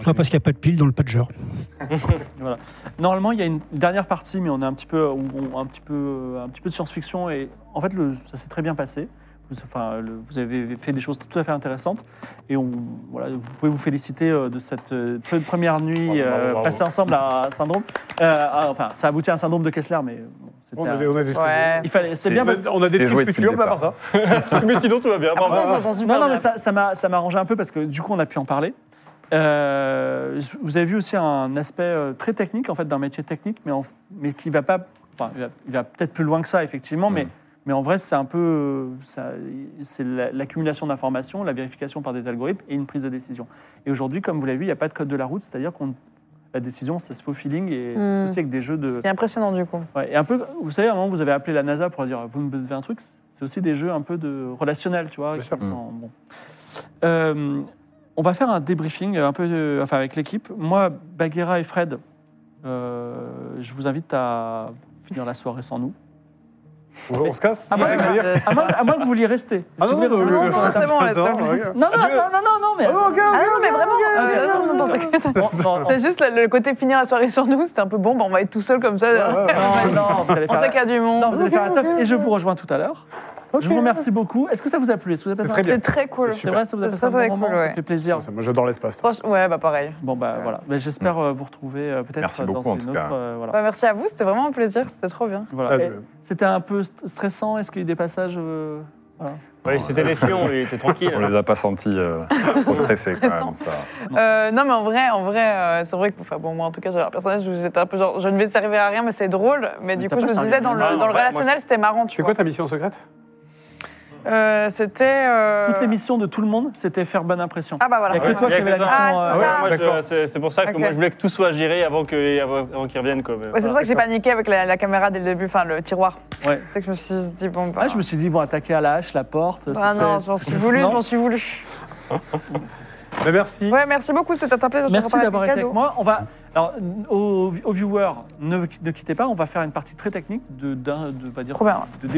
Speaker 6: Soit parce qu'il n'y a pas de pile dans le pager. [laughs]
Speaker 1: Normalement, il y a une dernière partie, mais on est un petit peu, on- un petit peu, un petit peu de science-fiction. Et en fait, le- ça s'est très bien passé. Vous, enfin, le- vous avez fait des choses tout à fait intéressantes. Et on, voilà, vous pouvez vous féliciter euh, de cette euh, pre- première nuit
Speaker 3: Bravo, bravo,
Speaker 1: euh,
Speaker 3: bravo.
Speaker 1: passée ensemble à un syndrome. Euh, à- enfin, ça a abouti à un syndrome de Kessler, mais
Speaker 2: On avait, on avait
Speaker 5: Ouais.
Speaker 1: il fallait, c'était bien.
Speaker 2: On a-
Speaker 1: parce-
Speaker 2: on a des trucs futurs, mais à part ça. [laughs]
Speaker 3: Mais sinon, tout va bien.
Speaker 5: Après, ça, on s'entend super
Speaker 1: Non, non,
Speaker 5: bien.
Speaker 1: mais ça, ça m'a, ça m'a arrangé un peu parce que du coup, on a pu en parler. Euh, vous avez vu aussi un aspect euh, très technique, en fait, d'un métier technique, mais, en- mais qui va pas. Enfin, il va, peut-être plus loin que ça, effectivement, mais,
Speaker 4: Mm.
Speaker 1: mais en vrai, c'est un peu. c'est l'accumulation d'informations, la vérification par des algorithmes et une prise de décision. Et aujourd'hui, comme vous l'avez vu, il n'y a pas de code de la route, c'est-à-dire qu'on. La décision, ça se fait au feeling et ça se fait
Speaker 5: Mm.
Speaker 1: aussi avec des jeux de.
Speaker 5: C'est impressionnant du coup.
Speaker 1: Ouais, et un peu, vous savez, à un moment, vous avez appelé la NASA pour dire vous me devez un truc. C'est aussi des jeux un peu de relationnel, tu vois.
Speaker 2: Bien sûr.
Speaker 1: sont- bon. Euh, on va faire un débriefing un peu, euh, enfin avec l'équipe. Moi, Baguera et Fred, euh, je vous invite à finir la soirée sans nous.
Speaker 2: On, on se casse
Speaker 1: À moins,
Speaker 5: Ouais,
Speaker 1: que,
Speaker 5: mais, euh,
Speaker 1: à moins- à moins que vous vouliez rester.
Speaker 2: Ah non, non,
Speaker 1: revenir-
Speaker 5: non, non, c'est bon,
Speaker 2: regarde.
Speaker 1: non, non, non, non, non, non, mais.
Speaker 2: Ah, ok, ok,
Speaker 5: Ah non, mais vraiment. euh, non, non, non,
Speaker 1: non,
Speaker 5: C'est juste le, côté finir la soirée sur nous, c'était un peu bon, bah, on va être tout seul comme ça.
Speaker 2: Ouais, ouais, ouais.
Speaker 1: non, non, vous allez
Speaker 5: On
Speaker 1: faire
Speaker 5: sait qu'il y a du monde.
Speaker 1: non, vous allez faire la teuf et je vous rejoins tout à l'heure.
Speaker 2: Ok.
Speaker 1: Je vous remercie beaucoup. Est-ce que ça vous a plu?
Speaker 2: C'est très bien.
Speaker 5: C'est très cool.
Speaker 1: C'est vrai, ça vous a
Speaker 5: Ça,
Speaker 1: passé
Speaker 5: ça,
Speaker 1: un bon moment?
Speaker 5: cool, ouais.
Speaker 1: Ça fait plaisir.
Speaker 2: Ça, Moi, j'adore l'espace.
Speaker 5: Ouais, bah pareil.
Speaker 1: Bon, bah
Speaker 5: Ouais.
Speaker 1: voilà. Mais J'espère euh, vous retrouver euh, peut-être
Speaker 4: Merci
Speaker 1: dans
Speaker 4: beaucoup, en
Speaker 1: une
Speaker 4: tout
Speaker 1: autre.
Speaker 4: cas.
Speaker 1: euh, voilà.
Speaker 5: Bah, merci à vous, c'était vraiment un plaisir, c'était trop bien.
Speaker 1: Voilà.
Speaker 2: Ah,
Speaker 1: C'était un peu st- stressant? Est-ce qu'il y a eu des passages euh,
Speaker 3: Oui, c'était l'espion, il était tranquille. [laughs]
Speaker 4: On les a pas sentis euh, [laughs] trop stressés quand même. Ça.
Speaker 5: Euh, non, mais en vrai, en vrai, euh, c'est vrai que, enfin bon, moi en tout cas, j'avais un personnage où j'étais un peu genre, je ne vais servir à rien, mais c'est drôle. Mais du coup, je me disais dans le,
Speaker 3: Non,
Speaker 5: dans le
Speaker 3: ouais, moi-
Speaker 5: relationnel, c'était marrant, tu
Speaker 2: C'est quoi ta mission secrète?
Speaker 5: Euh, C'était. euh,
Speaker 1: Toutes les missions de tout le monde, c'était faire bonne impression.
Speaker 5: Ah bah voilà.
Speaker 1: Il y a que toi qui avais la mission.
Speaker 5: Ah,
Speaker 1: euh,
Speaker 5: c'est
Speaker 3: Ouais, pour ça que moi je voulais que tout soit géré avant que- avant, avant qu'ils reviennent.
Speaker 5: Ouais, c'est pour ça que j'ai paniqué avec la, la caméra dès le début, enfin le tiroir.
Speaker 1: Ouais.
Speaker 5: C'est que je me suis dit, bon, bah.
Speaker 1: Ah, je me suis dit, ils vont attaquer à la hache, la porte.
Speaker 5: Ah non, je m'en suis voulu, je
Speaker 1: Non.
Speaker 5: m'en suis voulu. [laughs]
Speaker 2: Bah, Merci.
Speaker 5: Ouais, merci beaucoup, c'était un plaisir.
Speaker 1: Merci d'avoir
Speaker 5: avec
Speaker 1: été avec moi. On va, alors, aux, aux viewers, ne, ne quittez pas. On va faire une partie très technique de, de, on va dire, de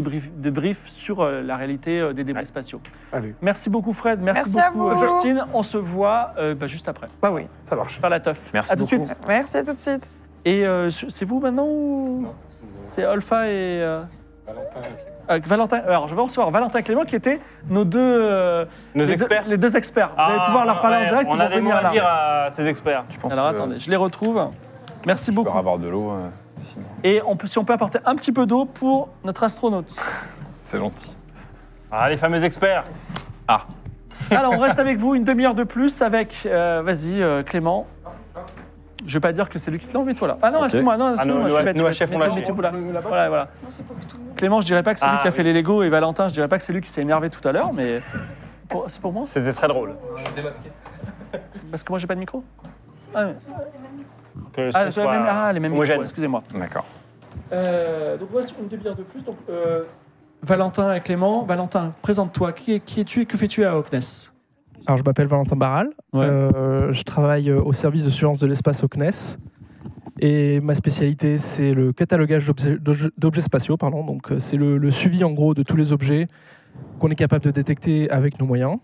Speaker 1: débrief, sur euh, la réalité euh, des débris spatiaux.
Speaker 2: Allez,
Speaker 1: Merci beaucoup, Fred. Merci,
Speaker 5: Merci à
Speaker 1: beaucoup,
Speaker 5: vous.
Speaker 1: euh, Justine. On se voit euh, bah, juste après.
Speaker 5: Bah oui.
Speaker 2: ça marche.
Speaker 1: Par la teuf.
Speaker 4: Merci
Speaker 1: À tout de
Speaker 4: beaucoup.
Speaker 1: suite.
Speaker 5: Merci, à tout de suite.
Speaker 1: Et euh, c'est vous maintenant ou c'est Olfa et euh, euh, Valentin. Alors, je vais recevoir Valentin et Clément qui étaient nos deux, euh,
Speaker 3: Nos
Speaker 1: les,
Speaker 3: experts.
Speaker 1: Deux, les deux experts. Vous allez
Speaker 3: Ah,
Speaker 1: pouvoir leur parler
Speaker 3: ouais,
Speaker 1: en direct.
Speaker 3: On
Speaker 1: ils
Speaker 3: a
Speaker 1: vont
Speaker 3: des mots
Speaker 1: venir
Speaker 3: à
Speaker 1: là.
Speaker 3: dire à ces experts.
Speaker 4: Je pense
Speaker 1: Alors
Speaker 4: que
Speaker 1: attendez, je les retrouve. Merci
Speaker 4: Je peux
Speaker 1: beaucoup.
Speaker 4: avoir de l'eau. euh.
Speaker 1: Et on peut, si on peut apporter un petit peu d'eau pour notre astronaute. [laughs]
Speaker 4: C'est gentil.
Speaker 3: Ah, les fameux experts.
Speaker 1: Alors, on reste avec vous une demi-heure de plus avec, euh, vas-y, euh, Clément. Je vais pas dire que c'est lui qui te l'a enlevé, toi là. Ah non,
Speaker 4: Ok.
Speaker 1: excuse-moi, non,
Speaker 3: Ah, nous-
Speaker 1: excuse-moi,
Speaker 3: nous-
Speaker 1: je suis bête,
Speaker 3: nous,
Speaker 1: je bête.
Speaker 3: l'a.
Speaker 1: Voilà, voilà. Clément, je dirais pas que c'est lui
Speaker 3: Ah,
Speaker 1: qui a fait
Speaker 3: oui.
Speaker 1: les Lego et Valentin, je dirais pas que c'est lui qui s'est énervé tout à l'heure, mais [laughs] pour- c'est pour moi
Speaker 3: C'était très drôle. [laughs]
Speaker 1: Parce que moi j'ai pas de micro Ah, mais-
Speaker 3: Que ce
Speaker 1: ah,
Speaker 3: soit
Speaker 1: même- ah, les mêmes micros,
Speaker 3: homogène.
Speaker 1: excusez-moi.
Speaker 4: D'accord.
Speaker 1: Euh, donc, voici une demi-heure de plus. Donc, euh, Valentin et Clément. Valentin, présente-toi. Qui, es- qui es-tu et que fais-tu à Ocnes
Speaker 9: Alors, je m'appelle Valentin Barral.
Speaker 1: Ouais.
Speaker 9: Euh, je travaille euh, au service de surveillance de l'espace au CNES. Et ma spécialité, c'est le catalogage d'objets- spatiaux. Pardon. Donc, euh, c'est le, le suivi, en gros, de tous les objets qu'on est capable de détecter avec nos moyens.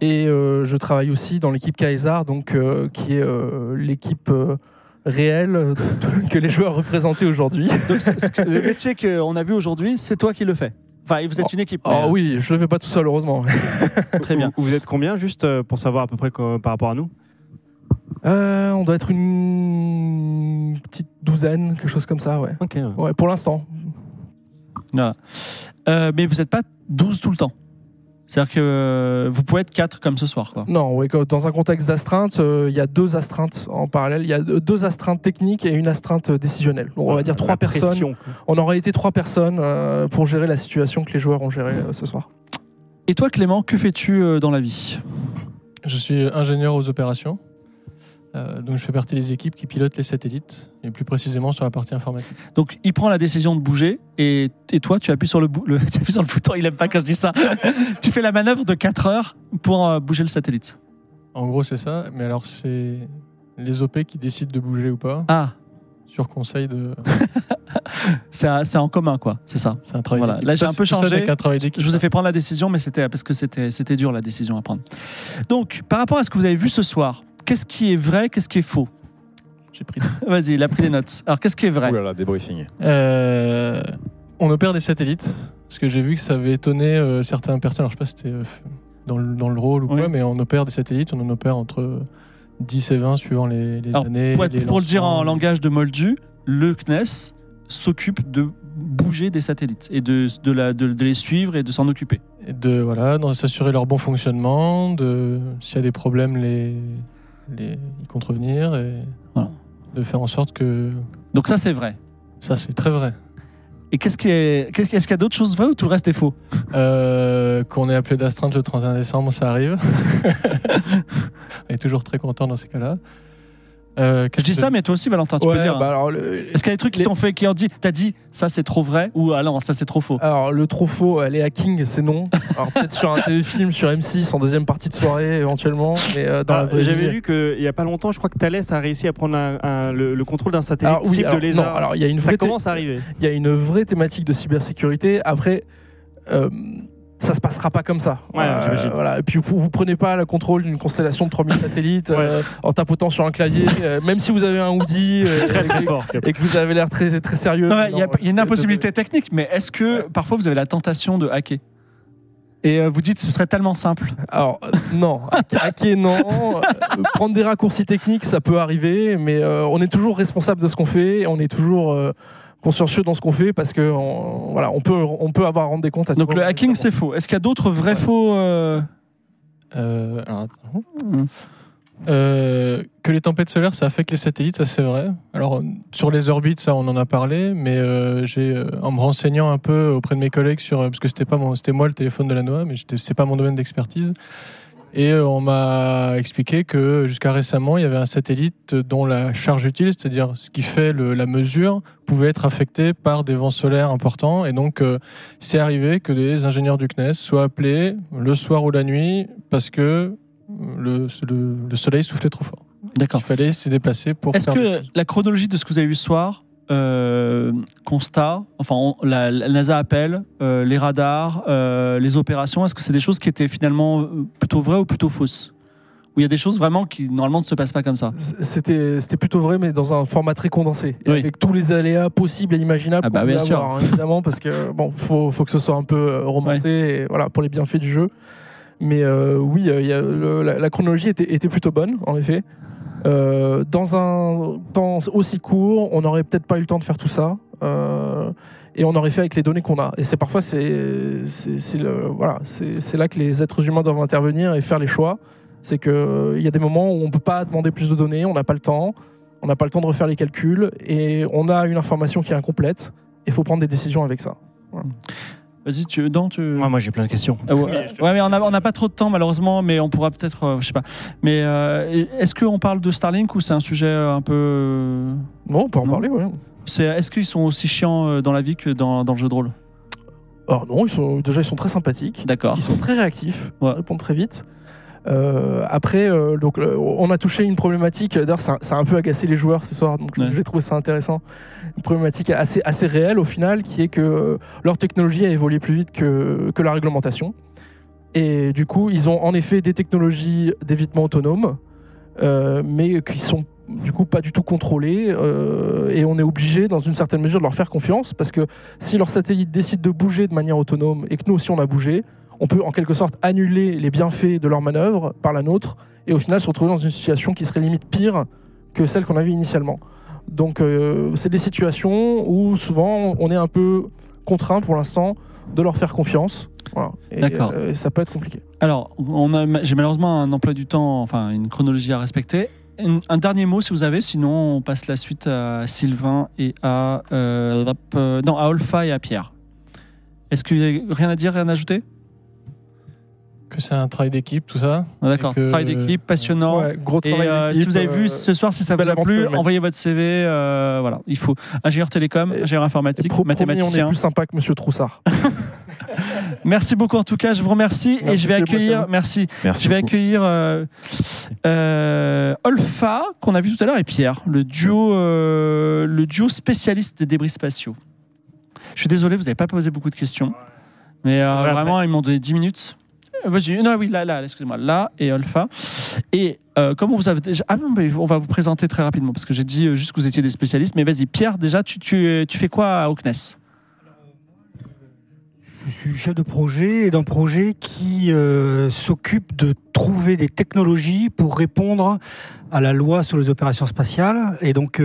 Speaker 9: Et euh, je travaille aussi dans l'équipe Kaesar, donc, euh, qui est euh, l'équipe euh, réelle [laughs] que les joueurs représentaient aujourd'hui.
Speaker 1: Donc, le métier qu'on a vu aujourd'hui, c'est toi qui le fais. Enfin, vous êtes une équipe.
Speaker 9: Oh
Speaker 1: euh,
Speaker 9: oui, je le fais pas tout seul, heureusement. [laughs]
Speaker 1: Très bien.
Speaker 10: Vous, vous êtes combien, juste euh, pour savoir à peu près par rapport à nous
Speaker 9: Euh, on doit être une petite douzaine, quelque chose comme ça, ouais.
Speaker 10: Ok.
Speaker 9: Ouais, pour l'instant.
Speaker 1: Voilà. Euh, mais vous n'êtes pas 12 tout le temps. C'est-à-dire que euh, vous pouvez être 4 comme ce soir. Quoi.
Speaker 9: Non, dans un contexte d'astreinte, euh, il y a deux astreintes en parallèle. Il y a deux astreintes techniques et une astreinte décisionnelle. Donc, on va dire trois personnes.
Speaker 10: pression.
Speaker 9: On aurait été trois personnes euh, pour gérer la situation que les joueurs ont gérée euh, ce soir.
Speaker 1: Et toi, Clément, que fais-tu euh, dans la vie?
Speaker 11: Je suis ingénieur aux opérations. Euh, donc je fais partie des équipes qui pilotent les satellites, et plus précisément sur la partie informatique.
Speaker 1: Donc, il prend la décision de bouger et, et toi, tu appuies, sur le, [laughs] tu appuies sur le bouton. Il aime pas quand je dis ça. [laughs] tu fais la manœuvre de 4 heures pour euh, bouger le satellite.
Speaker 11: En gros, c'est ça, mais alors c'est les OP qui décident de bouger ou pas,
Speaker 1: Ah,
Speaker 11: sur conseil de. [laughs]
Speaker 1: c'est en commun, quoi. C'est ça.
Speaker 11: C'est un travail
Speaker 1: Voilà.
Speaker 11: d'équipe.
Speaker 1: Là, j'ai un peu changé.
Speaker 11: travail.
Speaker 1: Je vous ai fait prendre la décision, mais c'était parce que c'était dur la décision à prendre. Donc, par rapport à ce que vous avez vu ce soir, qu'est-ce qui est vrai, qu'est-ce qui est faux
Speaker 11: J'ai pris. [laughs]
Speaker 1: Vas-y, il a pris des notes. Alors, qu'est-ce qui est vrai
Speaker 4: Ouh là là, débriefing.
Speaker 11: Euh, on opère des satellites, parce que j'ai vu que ça avait étonné euh, certaines personnes. Alors je sais pas si c'était euh, dans, le, dans le rôle ou
Speaker 1: Oui.
Speaker 11: quoi, mais on opère des satellites, on en opère entre 10 et 20 suivant les, les
Speaker 1: Alors,
Speaker 11: années.
Speaker 1: pour, être-
Speaker 11: les
Speaker 1: pour le dire en
Speaker 11: lancements.
Speaker 1: langage de Moldu, le CNES s'occupe de bouger des satellites et de, de, la- de- de les suivre et de s'en occuper.
Speaker 11: Et de voilà, s'assurer leur bon fonctionnement, de s'il y a des problèmes, les, les y contrevenir et
Speaker 1: Voilà.
Speaker 11: de faire en sorte que
Speaker 1: Donc ça, c'est vrai.
Speaker 11: ça c'est très vrai.
Speaker 1: Et qu'est-ce qui est, qu'est-ce- est-ce qu'il y a d'autres choses vraies ou tout le reste est faux?
Speaker 11: Euh, qu'on est appelé d'astreinte le 31 décembre, ça arrive. [laughs] on est toujours très content dans ces cas-là. Euh,
Speaker 1: Je dis ça, mais toi aussi, Valentin, tu peux
Speaker 9: Ouais,
Speaker 1: dire.
Speaker 9: bah
Speaker 1: hein.
Speaker 9: alors, le,
Speaker 1: Est-ce qu'il y a des trucs qui
Speaker 9: les-
Speaker 1: t'ont fait, qui ont dit, t'as dit, ça c'est trop vrai ou ah non, ça c'est trop faux?
Speaker 9: Alors, le trop faux, les hacking, c'est non. Alors peut-être sur un [laughs] téléfilm sur M6 en deuxième partie de soirée éventuellement, mais euh, dans
Speaker 10: Ah,
Speaker 9: la vraie
Speaker 10: J'avais
Speaker 9: vie-
Speaker 10: lu qu'il n'y a pas longtemps, je crois que Thales a réussi à prendre un- un- le, le contrôle d'un satellite
Speaker 9: Alors, oui,
Speaker 10: cible
Speaker 9: alors,
Speaker 10: de lézard.
Speaker 9: non, alors il y a une
Speaker 10: ça
Speaker 9: vraie
Speaker 10: commence à arriver.
Speaker 9: il y a une vraie thématique de cybersécurité. Après, euh, ça se passera pas comme ça. Euh,
Speaker 10: Ouais,
Speaker 9: voilà. Et puis vous, vous prenez pas le contrôle d'une constellation de 3000 satellites euh, en tapotant sur un clavier, euh, même si vous avez un hoodie euh,
Speaker 10: Très très
Speaker 9: et,
Speaker 10: fort.
Speaker 9: et que vous avez l'air très très sérieux.
Speaker 1: Il y, a- y une impossibilité technique, mais est-ce que parfois vous avez la tentation de hacker Et vous dites ce serait tellement simple.
Speaker 9: Alors non, hack- hacker non, prendre des raccourcis techniques ça peut arriver, mais euh, on est toujours responsable de ce qu'on fait, et on est toujours euh, consciencieux dans ce qu'on fait parce que on, voilà, on peut, on peut avoir à rendre des comptes à
Speaker 1: Donc le hacking, c'est faux. Est-ce qu'il y a d'autres vrais faux euh,
Speaker 11: Euh, alors, attends.
Speaker 1: Hmm.
Speaker 11: Euh, que les tempêtes solaires, ça affecte les satellites, ça c'est vrai. Alors sur les orbites, ça on en a parlé, mais euh, j'ai, en me renseignant un peu auprès de mes collègues sur, parce que c'était pas mon, c'était moi le téléphone de la NOAA, mais c'est pas mon domaine d'expertise. Et euh, on m'a expliqué que jusqu'à récemment, il y avait un satellite dont la charge utile, c'est-à-dire ce qui fait le- la mesure, pouvait être affecté par des vents solaires importants. Et donc, euh, c'est arrivé que des ingénieurs du CNES soient appelés le soir ou la nuit parce que le, le- le soleil soufflait trop fort.
Speaker 1: D'accord.
Speaker 11: Il fallait se déplacer pour
Speaker 1: Est-ce que la chronologie de ce que vous avez vu ce soir, euh, constat, enfin on- la, la NASA appelle, euh, les radars, euh, les opérations, est-ce que c'est des choses qui étaient finalement plutôt vraies ou plutôt fausses? Ou il y a des choses vraiment qui normalement ne se passent pas comme ça?
Speaker 9: C'était c'était plutôt vrai, mais dans un format très condensé,
Speaker 1: Oui.
Speaker 9: avec tous les aléas possibles et imaginables.
Speaker 1: Ah bah, bien sûr.
Speaker 9: avoir, hein, évidemment, parce que bon, faut, faut que ce soit un peu romancé, et voilà, pour les bienfaits du jeu. Mais oui, il y a le- la, la chronologie était, était plutôt bonne, en effet. Euh, dans un temps aussi court, on n'aurait peut-être pas eu le temps de faire tout ça. euh, et on aurait fait avec les données qu'on a. Et c'est parfois c'est voilà c'est là que les êtres humains doivent intervenir et faire les choix. C'est que euh, y a des moments où on peut pas demander plus de données, on n'a pas le temps, on n'a pas le temps de refaire les calculs et on a une information qui est incomplète. Il faut prendre des décisions avec ça.
Speaker 1: Vas-y, tu, Dan, tu...
Speaker 10: Ouais, moi j'ai plein de questions.
Speaker 1: Ah ouais, ouais, mais on n'a on n'a pas trop de temps malheureusement, mais on pourra peut-être, euh, je sais pas. Mais euh, est-ce qu'on parle de Starlink ou c'est un sujet euh, un peu euh,
Speaker 9: Bon, on peut en
Speaker 1: Non.
Speaker 9: parler, ouais.
Speaker 1: C'est est-ce qu'ils sont aussi chiants euh, dans la vie que dans, dans le jeu de rôle?
Speaker 9: Alors non, ils sont déjà ils sont très sympathiques.
Speaker 1: D'accord.
Speaker 9: Ils sont très réactifs,
Speaker 1: Ouais.
Speaker 9: ils répondent très vite. Euh, après, euh, donc, euh, on a touché une problématique. D'ailleurs, ça, ça a un peu agacé les joueurs ce soir, donc
Speaker 1: Ouais.
Speaker 9: j'ai trouvé ça intéressant. Une problématique assez, assez réelle au final, qui est que euh, leur technologie a évolué plus vite que, que la réglementation. Et du coup, ils ont en effet des technologies d'évitement autonome, mais qui sont du coup pas du tout contrôlées. euh, et on est obligé, dans une certaine mesure, de leur faire confiance, parce que si leur satellite décide de bouger de manière autonome et que nous aussi on a bougé, on peut en quelque sorte annuler les bienfaits de leur manœuvre par la nôtre et au final se retrouver dans une situation qui serait limite pire que celle qu'on avait initialement. Donc euh, c'est des situations où souvent on est un peu contraint pour l'instant de leur faire confiance. Voilà. Et,
Speaker 1: D'accord.
Speaker 9: euh, ça peut être compliqué.
Speaker 1: Alors, on a, j'ai malheureusement un emploi du temps, enfin une chronologie à respecter. Un, un dernier mot si vous avez, sinon on passe la suite à Sylvain et à euh, non à Olfa et à Pierre. Est-ce qu'il y a rien à dire, rien à ajouter?
Speaker 11: Que c'est un travail d'équipe, tout ça.
Speaker 1: Ah, D'accord.
Speaker 11: Et que-
Speaker 1: Travail d'équipe, passionnant.
Speaker 9: Ouais, gros
Speaker 1: Et
Speaker 9: travail
Speaker 1: euh, si vous avez vu
Speaker 9: euh,
Speaker 1: ce soir, si ça vous a plu, envoyez votre CV. euh, voilà, il faut ingénieur télécom,
Speaker 9: Et-
Speaker 1: ingénieur informatique,
Speaker 9: pro- promis, on est
Speaker 1: mathématicien.
Speaker 9: plus sympa que Monsieur Troussard. [laughs]
Speaker 1: Merci beaucoup en tout cas, je vous remercie et je vais accueillir,
Speaker 9: merci
Speaker 1: je vais
Speaker 4: beaucoup.
Speaker 1: accueillir euh, euh, Olfa qu'on a vu tout à l'heure et Pierre, le duo, euh, le duo spécialiste des débris spatiaux. Je suis désolé, vous n'avez pas posé beaucoup de questions, mais euh, vraiment ils m'ont donné 10 minutes. Euh, non, oui, là, là, excusez-moi, là et Olfa. Et euh, comment vous avez déjà. Ah on va vous présenter très rapidement parce que j'ai dit euh, juste que vous étiez des spécialistes. Mais vas-y, Pierre, déjà, tu, tu, tu fais quoi au CNES
Speaker 6: Je suis chef de projet et d'un projet qui euh, s'occupe de trouver des technologies pour répondre à la loi sur les opérations spatiales et donc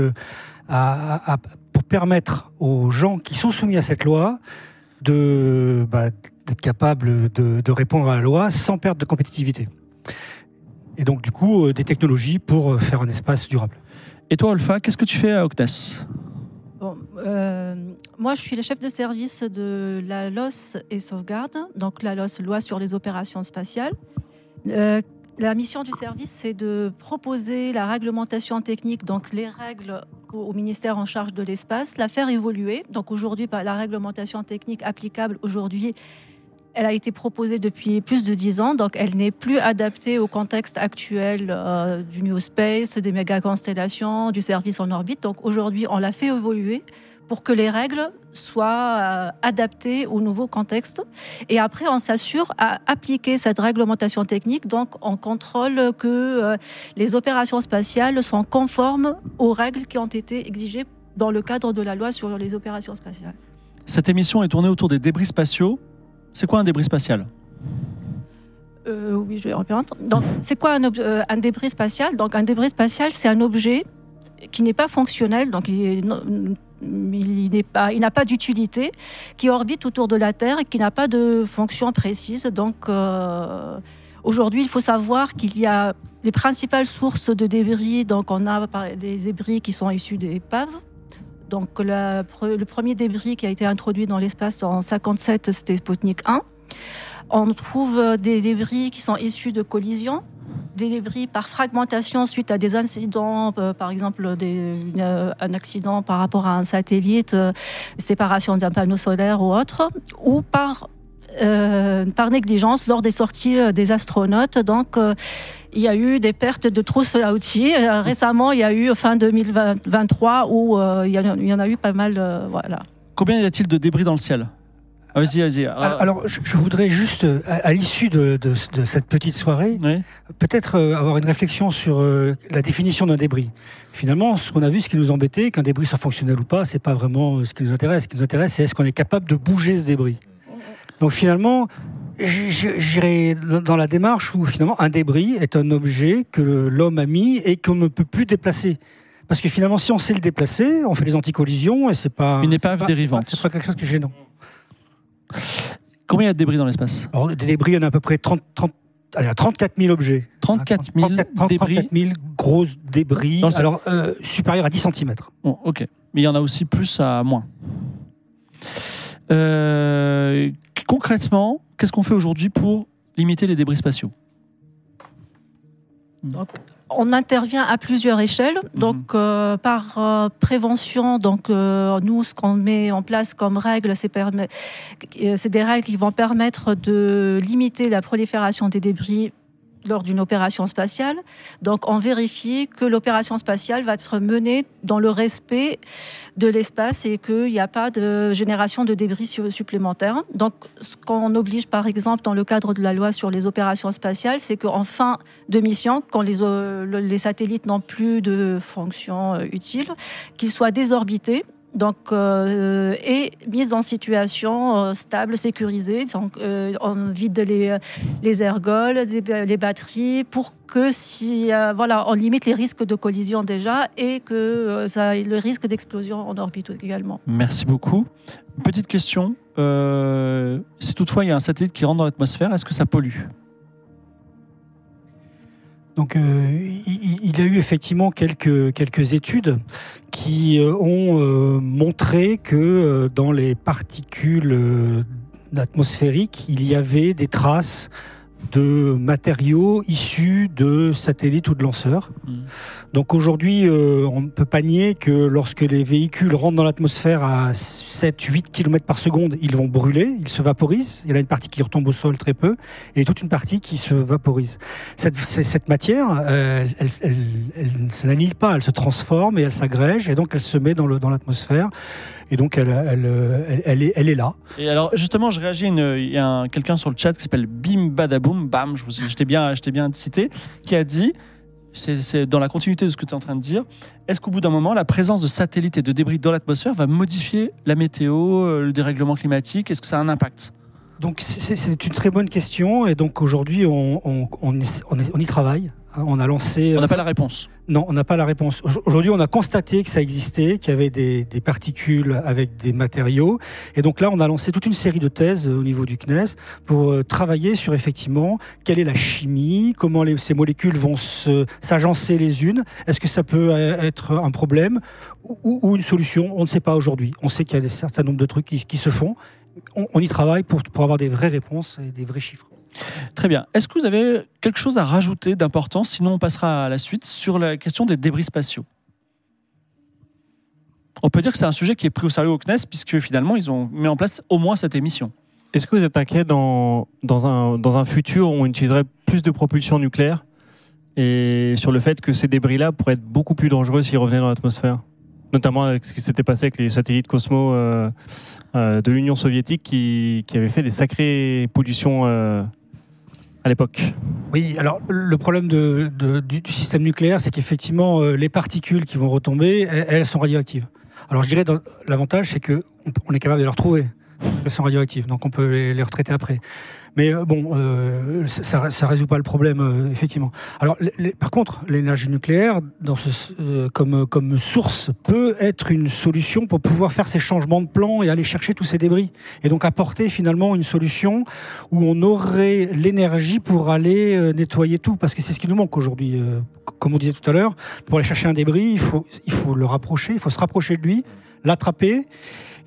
Speaker 6: à- à- pour permettre aux gens qui sont soumis à cette loi de bah, d'être capables de, de répondre à la loi sans perte de compétitivité. Et donc du coup euh, des technologies pour euh, faire un espace durable.
Speaker 1: Et toi, Olfa, qu'est-ce que tu fais à CNES
Speaker 7: Bon, euh, moi, je suis le chef de service de la LOS et sauvegarde, donc la LOS, loi sur les opérations spatiales. Euh, la mission du service, c'est de proposer la réglementation technique, donc les règles au, au ministère en charge de l'espace, la faire évoluer. Donc aujourd'hui, par la réglementation technique applicable aujourd'hui, elle a été proposée depuis plus de dix ans, donc elle n'est plus adaptée au contexte actuel euh, du New Space, des méga constellations, du service en orbite. Donc aujourd'hui, on l'a fait évoluer pour que les règles soient euh, adaptées au nouveau contexte. Et après, on s'assure à appliquer cette réglementation technique. Donc, on contrôle que euh, les opérations spatiales sont conformes aux règles qui ont été exigées dans le cadre de la loi sur les opérations spatiales.
Speaker 1: Cette émission est tournée autour des débris spatiaux. C'est quoi un débris spatial
Speaker 7: Euh, oui, je vais. Donc, c'est quoi un, euh, débris spatial? Donc, un débris spatial, c'est un objet qui n'est pas fonctionnel, donc il n'est pas, il n'a pas d'utilité, qui orbite autour de la Terre et qui n'a pas de fonction précise. Donc euh, aujourd'hui, il faut savoir qu'il y a les principales sources de débris. Donc on a des débris qui sont issus des épaves. Donc le premier débris qui a été introduit dans l'espace en 57, c'était Sputnik 1. On trouve euh, des débris qui sont issus de collisions, des débris par fragmentation suite à des incidents, euh, par exemple euh, un accident par rapport à un satellite, séparation d'un panneau solaire ou autre, ou par, euh, par négligence lors des sorties euh, des astronautes. Donc, euh, il y a eu des pertes de trousses à outils. Récemment, il y a eu fin 2023 où euh, il, y en a, il y en a eu pas mal. euh, voilà.
Speaker 1: Combien y a-t-il de débris dans le ciel? Ah, Vas-y, vas-y.
Speaker 6: Alors, alors, je, je voudrais juste, à, à l'issue de, de- de cette petite soirée, peut-être euh, avoir une réflexion sur euh, la définition d'un débris. Finalement, ce qu'on a vu, ce qui nous embêtait, qu'un débris soit fonctionnel ou pas, c'est pas vraiment ce qui nous intéresse. Ce qui nous intéresse, c'est est-ce qu'on est capable de bouger ce débris? Donc finalement, j'irai dans- la démarche où finalement un débris est un objet que l'homme a mis et qu'on ne peut plus déplacer. Parce que finalement, si on sait le déplacer, on fait des anticollisions et c'est pas
Speaker 1: Une épave
Speaker 6: pas-
Speaker 1: dérivante.
Speaker 6: C'est pas quelque chose qui est gênant.
Speaker 1: Combien il y a de débris dans l'espace?
Speaker 6: Des débris, il y en a à peu près 30, 30, allez, 34 000 objets.
Speaker 1: 34 000 débris
Speaker 6: 34 000 gros débris,
Speaker 1: Dans
Speaker 6: alors euh, supérieurs à 10 cm.
Speaker 1: Bon, ok. Mais il y en a aussi plus à moins. Euh, concrètement, qu'est-ce qu'on fait aujourd'hui pour limiter les débris spatiaux
Speaker 7: Donc, on intervient à plusieurs échelles. Donc, euh, par euh, prévention, donc euh, nous, ce qu'on met en place comme règle, c'est permet- euh, c'est des règles qui vont permettre de limiter la prolifération des débris lors d'une opération spatiale. Donc, on vérifie que l'opération spatiale va être menée dans le respect de l'espace et qu'il n'y a pas de génération de débris su- supplémentaires. Donc, ce qu'on oblige, par exemple, dans le cadre de la loi sur les opérations spatiales, c'est qu'en fin de mission, quand les, le- les satellites n'ont plus de fonction euh, utile, qu'ils soient désorbités. Donc, euh, et mis en situation euh, stable, sécurisée. Donc, euh, on vide les, les ergols, les, les batteries, pour que si, euh, voilà, on limite les risques de collision déjà et que ça, le risque d'explosion en orbite également.
Speaker 1: Merci beaucoup. Petite question. si toutefois il y a un satellite qui rentre dans l'atmosphère, est-ce que ça pollue?
Speaker 6: Donc, euh, il, il y a eu effectivement quelques, quelques études qui euh, ont euh, montré que dans les particules atmosphériques, il y avait des traces de matériaux issus de satellites ou de lanceurs. Donc aujourd'hui, euh, on ne peut pas nier que lorsque les véhicules rentrent dans l'atmosphère à 7-8 km par seconde, ils vont brûler, ils se vaporisent. Il y en a une partie qui retombe au sol très peu et toute une partie qui se vaporise. Cette, matière, euh, elle, elle, ne s'annihile pas, elle se transforme et elle s'agrège et donc elle se met dans l'atmosphère. et donc elle, est, là.
Speaker 1: Et alors, justement, je réagis. Il y a un- quelqu'un sur le chat qui s'appelle Bim Badaboum, Bam, je t'ai bien, bien cité, qui a dit c'est dans la continuité de ce que tu es en train de dire. Est-ce qu'au bout d'un moment, la présence de satellites et de débris dans l'atmosphère va modifier la météo, euh, le dérèglement climatique? Est-ce que ça a un impact?
Speaker 6: Donc c'est- une très bonne question et donc aujourd'hui on, on, on, on y travaille. hein. On a lancé.
Speaker 1: On n'a pas la réponse.
Speaker 6: Non, on n'a pas la réponse. Au- Aujourd'hui, on a constaté que ça existait, qu'il y avait des, des particules avec des matériaux. Et donc là, on a lancé toute une série de thèses euh, au niveau du CNES pour euh, travailler sur effectivement quelle est la chimie, comment les- ces molécules vont s'agencer les unes. Est-ce que ça peut euh, être un problème ou, ou- ou une solution? On ne sait pas aujourd'hui. On sait qu'il y a un certain nombre de trucs qui, qui se font. On, on y travaille pour, pour avoir des vraies réponses et des vrais chiffres.
Speaker 1: Très bien. Est-ce que vous avez quelque chose à rajouter d'important? Sinon, on passera à la suite sur la question des débris spatiaux. On peut dire que c'est un sujet qui est pris au sérieux au CNES, puisque finalement, ils ont mis en place au moins cette émission.
Speaker 10: Est-ce que vous êtes inquiet dans, dans, un, dans un futur où on utiliserait plus de propulsion nucléaire et sur le fait que ces débris-là pourraient être beaucoup plus dangereux s'ils revenaient dans l'atmosphère? Notamment avec ce qui s'était passé avec les satellites Cosmo euh, euh, de l'Union soviétique qui, qui avaient fait des sacrées pollutions euh, à l'époque.
Speaker 6: Oui, alors le problème du, système nucléaire, c'est qu'effectivement, les particules qui vont retomber, elles, sont radioactives. Alors je dirais, l'avantage, c'est qu'on on est capable de les retrouver. Elles sont radioactives, donc on peut les retraiter après. Mais euh, bon, euh, ça, ça résout pas le problème, euh, effectivement. Alors, par contre, l'énergie nucléaire, dans ce, euh, comme, comme source, peut être une solution pour pouvoir faire ces changements de plan et aller chercher tous ces débris. Et donc apporter finalement une solution où on aurait l'énergie pour aller euh, nettoyer tout, parce que c'est ce qui nous manque aujourd'hui. Euh, comme on disait tout à l'heure, pour aller chercher un débris, il faut, il faut le rapprocher, il faut se rapprocher de lui, l'attraper.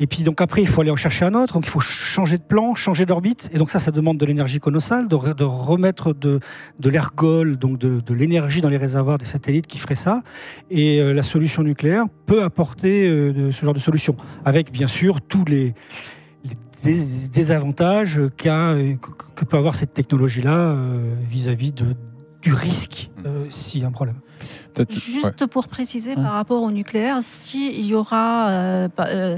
Speaker 6: Et puis donc après, il faut aller en chercher un autre. Donc il faut changer de plan, changer d'orbite. Et donc ça, ça demande de l'énergie colossale, de, re- de remettre de, de l'ergol, donc de, de l'énergie dans les réservoirs des satellites qui ferait ça. Et euh, la solution nucléaire peut apporter euh, ce genre de solution, avec bien sûr tous les, les dés- désavantages qu'a, euh, que, peut avoir cette technologie-là euh, vis-à-vis du risque euh, s'il y a un problème.
Speaker 7: Juste pour préciser
Speaker 1: Hum.
Speaker 7: par rapport au nucléaire, s'il y aura euh, euh,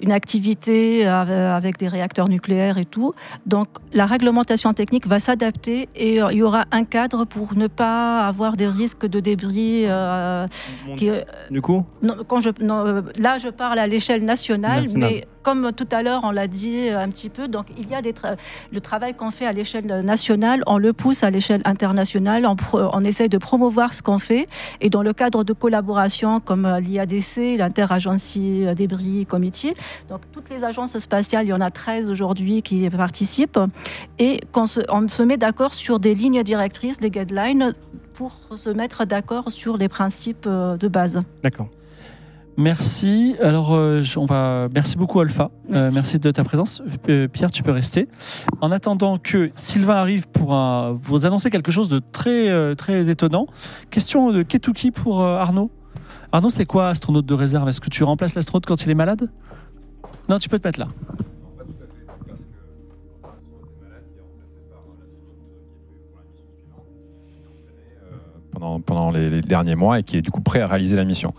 Speaker 7: une activité avec des réacteurs nucléaires et tout, donc la réglementation technique va s'adapter et il y aura un cadre pour ne pas avoir des risques de débris. euh, qui, euh,
Speaker 10: Du coup,
Speaker 7: non, quand je, non, là, je parle à l'échelle nationale,
Speaker 10: Nationale.
Speaker 7: mais comme tout à l'heure, on l'a dit un petit peu, donc il y a des tra- le travail qu'on fait à l'échelle nationale, on le pousse à l'échelle internationale, on essaye de promouvoir ce qu'on fait, et dans le cadre de collaboration comme euh, l'IADC, l'Interagency euh, Débris Committee, donc toutes les agences spatiales, il y en a 13 aujourd'hui qui participent, et qu'on on se met d'accord sur des lignes directrices, des guidelines, pour se mettre d'accord sur les principes euh, de base.
Speaker 10: d'accord.
Speaker 1: Merci. Alors, euh, on va. Merci beaucoup, Alpha. Euh,
Speaker 7: Merci.
Speaker 1: merci de ta présence. Euh, Pierre, tu peux rester. En attendant que Sylvain arrive pour un- vous annoncer quelque chose de très, euh, très étonnant. Question de Ketuki pour euh, Arnaud. Arnaud, c'est quoi astronaute de réserve? Est-ce que tu remplaces l'astronaute quand il est malade? Non, tu peux te mettre là.
Speaker 4: pendant, pendant les, les derniers mois et qui est du coup prêt à réaliser la mission.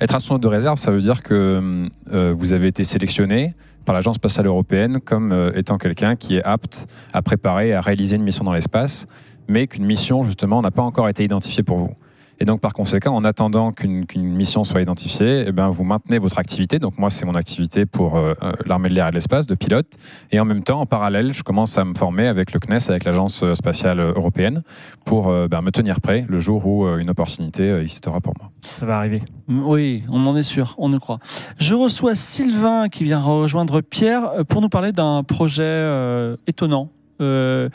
Speaker 4: Être astronaute de réserve, ça veut dire que euh, vous avez été sélectionné par l'Agence spatiale européenne comme euh, étant quelqu'un qui est apte à préparer et à réaliser une mission dans l'espace, mais qu'une mission, justement, n'a pas encore été identifiée pour vous. Et donc, par conséquent, en attendant qu'une mission soit identifiée, eh ben, vous maintenez votre activité. Donc, moi, c'est mon activité pour euh, euh, l'armée de l'air et de l'espace, de pilote. Et en même temps, en parallèle, je commence à me former avec le CNES, avec l'Agence spatiale européenne, pour euh, ben, me tenir prêt le jour où euh, une opportunité euh, existera pour moi.
Speaker 10: Ça va arriver.
Speaker 1: Mm, Oui, on en est sûr, on le croit. Je reçois Sylvain qui vient rejoindre Pierre pour nous parler d'un projet euh, étonnant. Euh,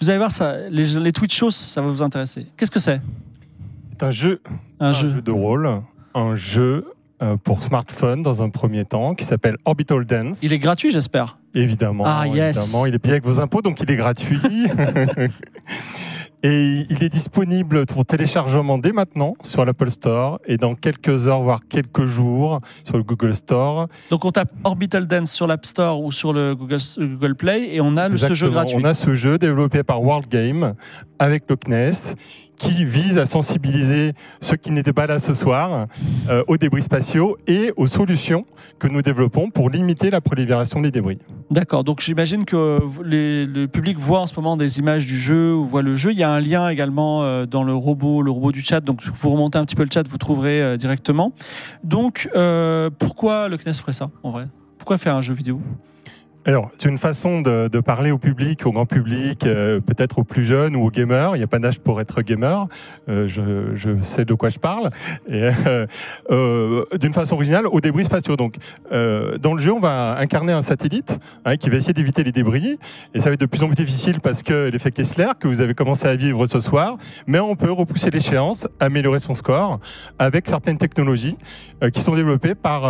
Speaker 1: vous allez voir, ça, les, les Twitch shows, ça va vous intéresser. Qu'est-ce que c'est?
Speaker 8: C'est un jeu,
Speaker 1: Un
Speaker 8: un
Speaker 1: jeu.
Speaker 8: jeu de rôle, un jeu euh, pour smartphone dans un premier temps qui s'appelle Orbital Dance.
Speaker 1: Il est gratuit, j'espère.
Speaker 8: Évidemment,
Speaker 1: Ah, yes.
Speaker 8: évidemment, il est payé avec vos impôts, donc il est gratuit. [laughs] et il est disponible pour téléchargement dès maintenant sur l'Apple Store et dans quelques heures, voire quelques jours sur le Google Store.
Speaker 1: Donc on tape Orbital Dance sur l'App Store ou sur le Google, Google Play et on a ce jeu gratuit.
Speaker 8: On a ce jeu développé par World Game avec le CNES qui vise à sensibiliser ceux qui n'étaient pas là ce soir euh, aux débris spatiaux et aux solutions que nous développons pour limiter la prolifération des débris.
Speaker 1: D'accord, donc j'imagine que le public voit en ce moment des images du jeu ou voit le jeu. Il y a un lien également euh, dans le robot, le robot du chat. Donc vous remontez un petit peu le chat, vous trouverez euh, directement. Donc pourquoi le CNES ferait ça en vrai? Pourquoi faire un jeu vidéo?
Speaker 8: Alors, c'est une façon de, parler au public, au grand public, euh, peut-être aux plus jeunes ou aux gamers. Il n'y a pas d'âge pour être gamer. Euh, je, sais de quoi je parle. Euh, D'une façon originale, aux débris spatiaux. Donc, dans le jeu, on va incarner un satellite hein, qui va essayer d'éviter les débris. Et ça va être de plus en plus difficile parce que l'effet Kessler que vous avez commencé à vivre ce soir, mais on peut repousser l'échéance, améliorer son score avec certaines technologies qui sont développées par,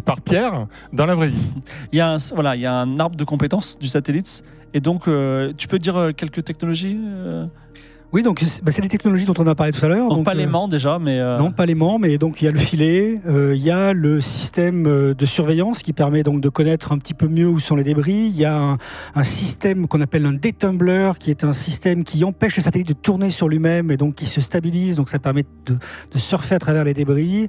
Speaker 8: par Pierre dans la vraie vie.
Speaker 1: Il y a voilà, il y a un arbre de compétences du satellite. Et donc, euh, tu peux dire euh, quelques technologies euh?
Speaker 6: Oui, donc c'est bah, c'est les technologies dont on a parlé tout à l'heure.
Speaker 1: Donc,
Speaker 6: donc,
Speaker 1: pas l'aimant déjà, mais.
Speaker 6: Non, pas l'aimant, mais donc il y a le filet, il y a le système de surveillance qui permet donc de connaître un petit peu mieux où sont les débris. Il y a un, un système qu'on appelle un détumbler, qui est un système qui empêche le satellite de tourner sur lui-même et donc qui se stabilise. Donc ça permet de, de surfer à travers les débris.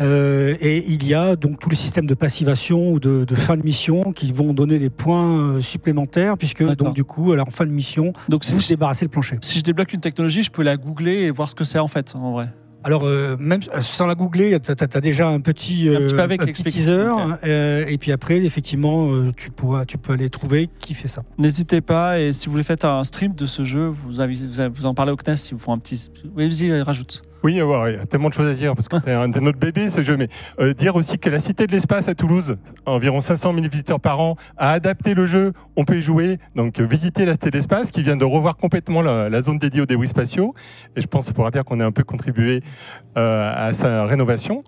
Speaker 6: Euh, et il y a donc tous les systèmes de passivation ou de, de fin de mission qui vont donner des points euh, supplémentaires, puisque donc du coup, alors, en fin de mission,
Speaker 1: Donc, si
Speaker 6: vous
Speaker 1: je,
Speaker 6: débarrassez le plancher.
Speaker 1: si je débloque une technologie, je peux la googler et voir ce que c'est en fait, en vrai.
Speaker 6: Alors, euh, même sans la googler, tu as, déjà un petit,
Speaker 1: Un petit peu avec
Speaker 6: petit
Speaker 1: l'explication,
Speaker 6: teaser. euh, et puis après, effectivement, tu, pourras, tu peux aller trouver qui fait ça.
Speaker 1: N'hésitez pas, et si vous voulez faire un stream de ce jeu, vous, vous, en parlez au CNES si vous font un petit. Oui, vas-y, rajoute.
Speaker 8: Oui, euh, il y a tellement de choses à dire parce que c'est un de notre bébé ce jeu. Mais euh, dire aussi que la Cité de l'Espace à Toulouse, environ 500 000 visiteurs par an, a adapté le jeu. On peut y jouer. Donc euh, visiter la Cité de l'Espace qui vient de revoir complètement la, la zone dédiée aux débris spatiaux. Et je pense qu'on dire qu'on a un peu contribué euh, à sa rénovation.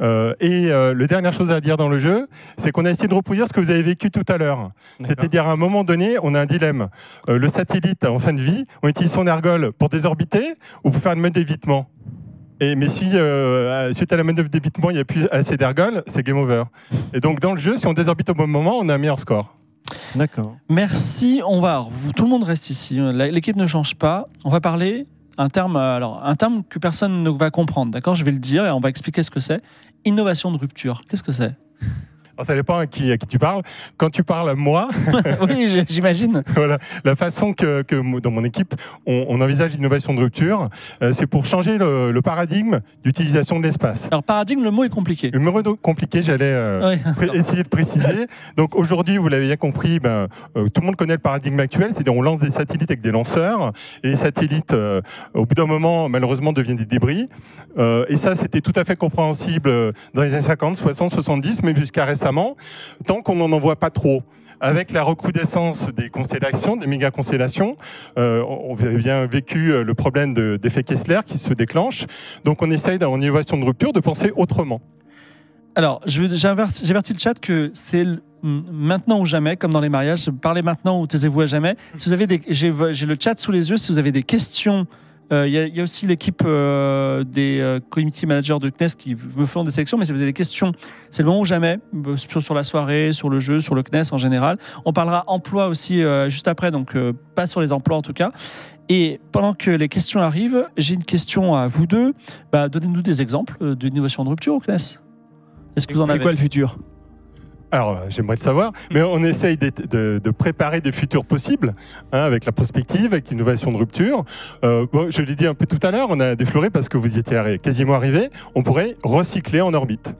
Speaker 8: Euh, et le dernière chose à dire dans le jeu, c'est qu'on a essayé de reproduire ce que vous avez vécu tout à l'heure. C'est-à-dire à un moment donné, on a un dilemme. Le satellite en fin de vie, on utilise son ergol pour désorbiter ou pour faire une manœuvre d'évitement? Et, mais si, euh, suite à la manœuvre d'évitement, il n'y a plus assez d'ergol, c'est game over. Et donc, dans le jeu, si on désorbite au bon moment, on a un meilleur score.
Speaker 10: D'accord.
Speaker 1: Merci. On va. vous- tout le monde reste ici. La- L'équipe ne change pas. On va parler un terme. euh, Alors, un terme que personne ne va comprendre. D'accord? Je vais le dire et on va expliquer ce que c'est. Innovation de rupture. Qu'est-ce que c'est?
Speaker 8: Alors, ça dépend à qui, à qui tu parles. Quand tu parles à moi, [laughs]
Speaker 1: Oui, j'imagine. [laughs]
Speaker 8: voilà, la façon que, dans mon équipe, on, on envisage l'innovation de rupture, euh, c'est pour changer le, le paradigme d'utilisation de l'espace.
Speaker 1: Alors, paradigme, le mot est compliqué.
Speaker 8: Le mot est compliqué, j'allais euh,
Speaker 1: Oui. [laughs]
Speaker 8: essayer de préciser. Donc aujourd'hui, vous l'avez bien compris, ben, euh, tout le monde connaît le paradigme actuel, c'est-à-dire on lance des satellites avec des lanceurs, et les satellites, au bout d'un moment, malheureusement, deviennent des débris. Et ça, c'était tout à fait compréhensible dans les années 50, 60, 70, même jusqu'à récemment, tant qu'on n'en envoie pas trop. Avec la recrudescence des constellations, des méga-constellations, euh, on avait bien vécu euh, le problème de- d'effet Kessler qui se déclenche. Donc on essaye, en innovation de rupture, de penser autrement.
Speaker 1: Alors, je j'avertis le chat que c'est maintenant ou jamais, comme dans les mariages. Parlez maintenant ou taisez-vous à jamais. Si j'ai le chat sous les yeux. Si vous avez des questions, euh, il y, a- il y a aussi l'équipe euh, des euh, community managers de CNES qui me font des sélections. Mais si vous avez des questions, c'est le moment ou jamais euh, sur, sur la soirée, sur le jeu, sur le CNES en général. On parlera emploi aussi euh, juste après, donc euh, pas sur les emplois en tout cas. Et pendant que les questions arrivent, j'ai une question à vous deux. Bah, Donnez-nous des exemples euh, d'innovation de rupture au CNES. Est-ce que vous en
Speaker 10: C'est
Speaker 1: avez
Speaker 10: quoi le futur?
Speaker 8: Alors, euh, j'aimerais le savoir, mais on essaye de, préparer des futurs possibles hein, avec la prospective, avec l'innovation de rupture. Euh, bon, je l'ai dit un peu tout à l'heure, on a défloré parce que vous y étiez quasiment arrivé. On pourrait recycler en orbite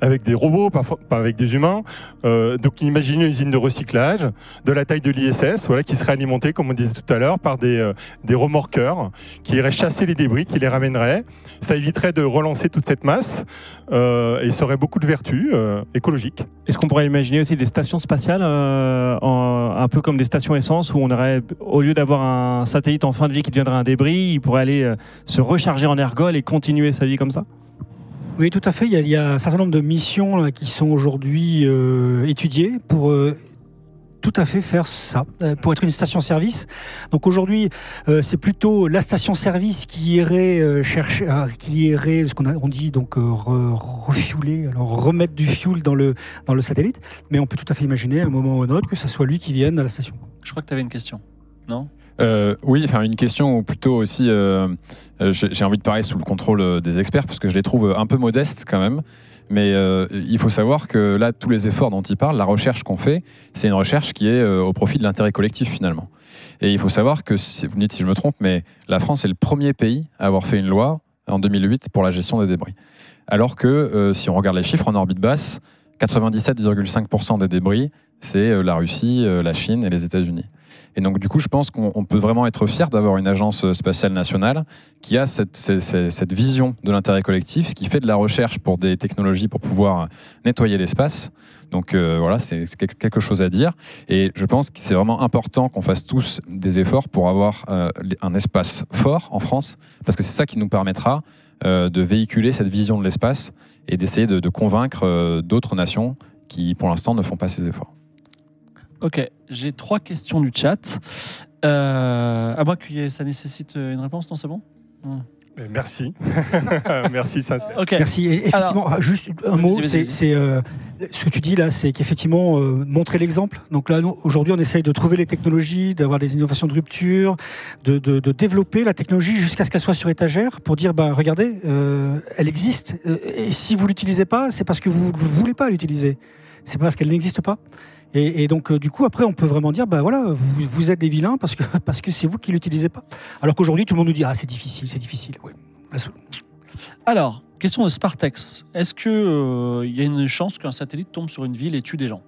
Speaker 8: avec des robots, pas, for- pas avec des humains. Euh, donc, imaginez une usine de recyclage de la taille de l'ISS, voilà, qui serait alimentée, comme on disait tout à l'heure, par des, euh, des remorqueurs qui iraient chasser les débris, qui les ramèneraient. Ça éviterait de relancer toute cette masse euh, et ça aurait beaucoup de vertus écologiques.
Speaker 10: Est-ce qu'on pourrait imaginer aussi des stations spatiales, un peu comme des stations essence, où on aurait, au lieu d'avoir un satellite en fin de vie qui deviendrait un débris, il pourrait aller se recharger en ergol et continuer sa vie comme ça?
Speaker 6: Oui, tout à fait. Il y a, un certain nombre de missions qui sont aujourd'hui euh, étudiées pour euh, tout à fait faire ça, euh, pour être une station-service. Donc aujourd'hui, c'est plutôt la station-service qui irait chercher, qui irait, ce qu'on on dit donc re- refueler, alors remettre du fuel dans le dans le satellite. Mais on peut tout à fait imaginer à un moment ou à un autre que ce soit lui qui vienne à la station.
Speaker 1: Je crois que tu avais une question. Non?
Speaker 4: Euh, oui, une question ou plutôt aussi, euh, euh, j'ai envie de parler sous le contrôle des experts parce que je les trouve un peu modestes quand même. Mais il faut savoir que là, tous les efforts dont ils parlent, la recherche qu'on fait, c'est une recherche qui est au profit de l'intérêt collectif finalement. Et il faut savoir que, vous me dites si je me trompe, mais la France est le premier pays à avoir fait une loi en 2008 pour la gestion des débris. Alors que si on regarde les chiffres en orbite basse, 97,5% des débris, c'est la Russie, la Chine et les États-Unis. Et donc, du coup, je pense qu'on on peut vraiment être fier d'avoir une agence spatiale nationale qui a cette, vision de l'intérêt collectif, qui fait de la recherche pour des technologies pour pouvoir nettoyer l'espace. Donc euh, voilà, c'est quelque chose à dire. Et je pense que c'est vraiment important qu'on fasse tous des efforts pour avoir euh, un espace fort en France, parce que c'est ça qui nous permettra euh, de véhiculer cette vision de l'espace et d'essayer de, convaincre euh, d'autres nations qui, pour l'instant, ne font pas ces efforts.
Speaker 1: Ok, j'ai trois questions du chat. Euh, à moins que ça nécessite une réponse, non, c'est bon
Speaker 8: Euh, Merci. [laughs] Merci, sincère.
Speaker 1: Ok.
Speaker 6: Merci. Et effectivement,
Speaker 1: Alors-
Speaker 6: juste un mot, c'est euh, ce que tu dis là, c'est qu'effectivement euh, montrer l'exemple. Donc là, nous, aujourd'hui, on essaye de trouver les technologies, d'avoir des innovations de rupture, de, de- de développer la technologie jusqu'à ce qu'elle soit sur étagère pour dire, ben regardez, euh, elle existe. Et si vous l'utilisez pas, c'est parce que vous ne voulez pas l'utiliser. C'est parce qu'elle n'existe pas. Et, donc, euh, du coup, après, on peut vraiment dire, bah voilà, vous, êtes des vilains parce que [laughs] parce que c'est vous qui l'utilisez pas. Alors qu'aujourd'hui, tout le monde nous dit, ah, c'est difficile, c'est difficile. Bah,
Speaker 1: Alors, question de Spartex. Est-ce que euh, il y a une chance qu'un satellite tombe sur une ville et tue des gens?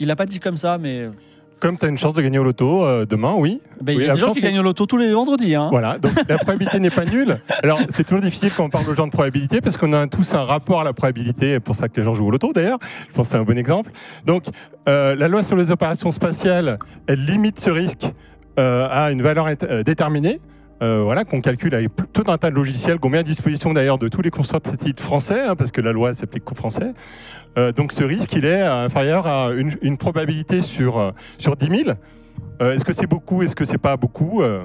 Speaker 1: Il l'a pas dit comme ça, mais
Speaker 8: Comme tu as une chance de gagner au loto euh, demain, oui.
Speaker 1: ben, il
Speaker 8: Oui,
Speaker 1: y a des gens qui gagnent au loto tous les vendredis. Hein.
Speaker 8: Voilà, donc la probabilité n'est pas nulle. Alors, c'est toujours difficile quand on parle aux gens de probabilité parce qu'on a tous un rapport à la probabilité. C'est pour ça que les gens jouent au loto d'ailleurs. Je pense que c'est un bon exemple. Donc, euh, la loi sur les opérations spatiales, elle limite ce risque euh, à une valeur ét- déterminée. Euh, voilà, qu'on calcule avec tout un tas de logiciels qu'on met à disposition d'ailleurs de tous les constructeurs français, hein, parce que la loi s'applique qu'aux Français. Euh, donc ce risque, il est inférieur à une, une probabilité sur, euh, sur 10 000. Euh, est-ce que c'est beaucoup Est-ce que c'est pas beaucoup Euh,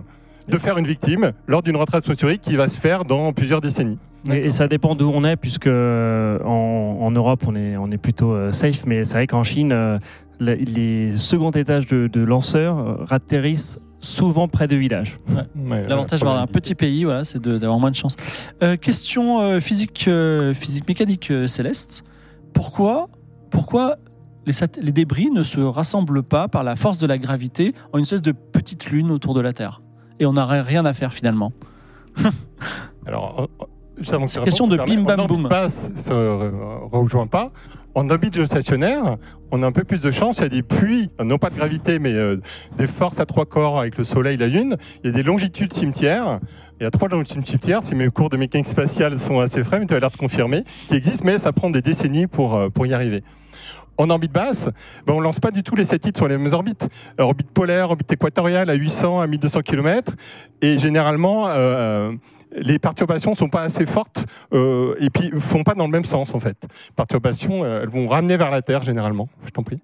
Speaker 8: de faire une victime lors d'une retraite atmosphérique qui va se faire dans plusieurs décennies.
Speaker 10: Et, et ça dépend d'où on est, puisque euh, en, en Europe, on est, on est plutôt euh, safe, mais c'est vrai qu'en Chine, euh, les seconds étages de, de lanceurs euh, atterrissent souvent près de villages.
Speaker 8: Ouais,
Speaker 1: L'avantage d'avoir un petit pays, voilà, c'est de- d'avoir moins de chance. Euh, question euh, physique, euh, physique mécanique euh, céleste. Pourquoi, pourquoi les, débris ne se rassemblent pas par la force de la gravité en une espèce de petite lune autour de la Terre? Et on n'aurait rien à faire finalement. [laughs]
Speaker 8: Alors, juste avant que tu
Speaker 1: Question de bim, bam, boum.
Speaker 8: basse se re- rejoint pas. En orbite géostationnaire, on a un peu plus de chance. Il y a des euh, non pas de gravité, mais euh, des forces à trois corps avec le Soleil, la Lune. Il y a des longitudes cimetières. Il y a trois longitudes cimetières. Si mes cours de mécanique spatiale sont assez frais, mais tu as l'air de confirmer, qui existent, mais ça prend des décennies pour, euh, pour y arriver. En orbite basse, ben, on lance pas du tout les satellites sur les mêmes orbites. Euh, Orbite polaire, orbite équatoriale à 800, à 1200 km. Et généralement, euh, les perturbations ne sont pas assez fortes et puis ne font pas dans le même sens en fait. Perturbations, elles vont ramener vers la Terre généralement. Je t'en prie.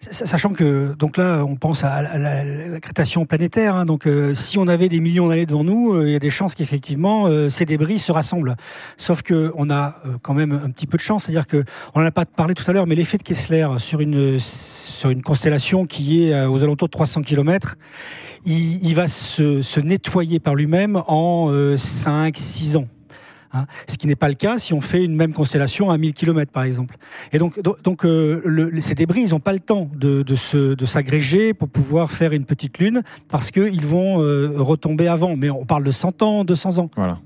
Speaker 6: Sa- Sachant que, donc là, on pense à la, la- la crétation planétaire. hein. donc, euh, si on avait des millions d'années devant nous, euh, il y a des chances qu'effectivement euh, ces débris se rassemblent. Sauf que on a quand même un petit peu de chance, c'est-à-dire que on n'en a pas parlé tout à l'heure, mais l'effet de Kessler sur une sur une constellation qui est aux alentours de 300 km, il, il va se, se nettoyer par lui-même en 5-6 ans. Hein, ce qui n'est pas le cas si on fait une même constellation à 1000 km par exemple. Et donc, donc, euh, le- ces débris, ils n'ont pas le temps de, de se- de s'agréger pour pouvoir faire une petite lune parce qu'ils vont euh, retomber avant. Mais on parle de 100 ans, 200 ans.
Speaker 4: Voilà.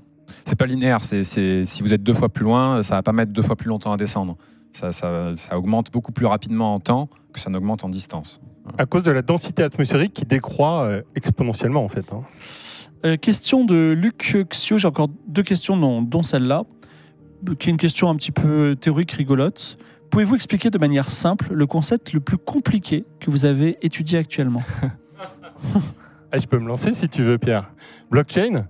Speaker 4: C'est pas linéaire. C'est, c'est- si vous êtes deux fois plus loin, ça va pas mettre deux fois plus longtemps à descendre. Ça, ça- ça augmente beaucoup plus rapidement en temps que ça n'augmente en distance.
Speaker 8: À cause de la densité atmosphérique qui décroît euh, exponentiellement en fait. hein.
Speaker 1: Euh, question de Luc Xio, j'ai encore deux questions, dont, celle-là, qui est une question un petit peu théorique, rigolote. Pouvez-vous expliquer de manière simple le concept le plus compliqué que vous avez étudié actuellement?
Speaker 8: Ah, je peux me lancer si tu veux, Pierre. Blockchain,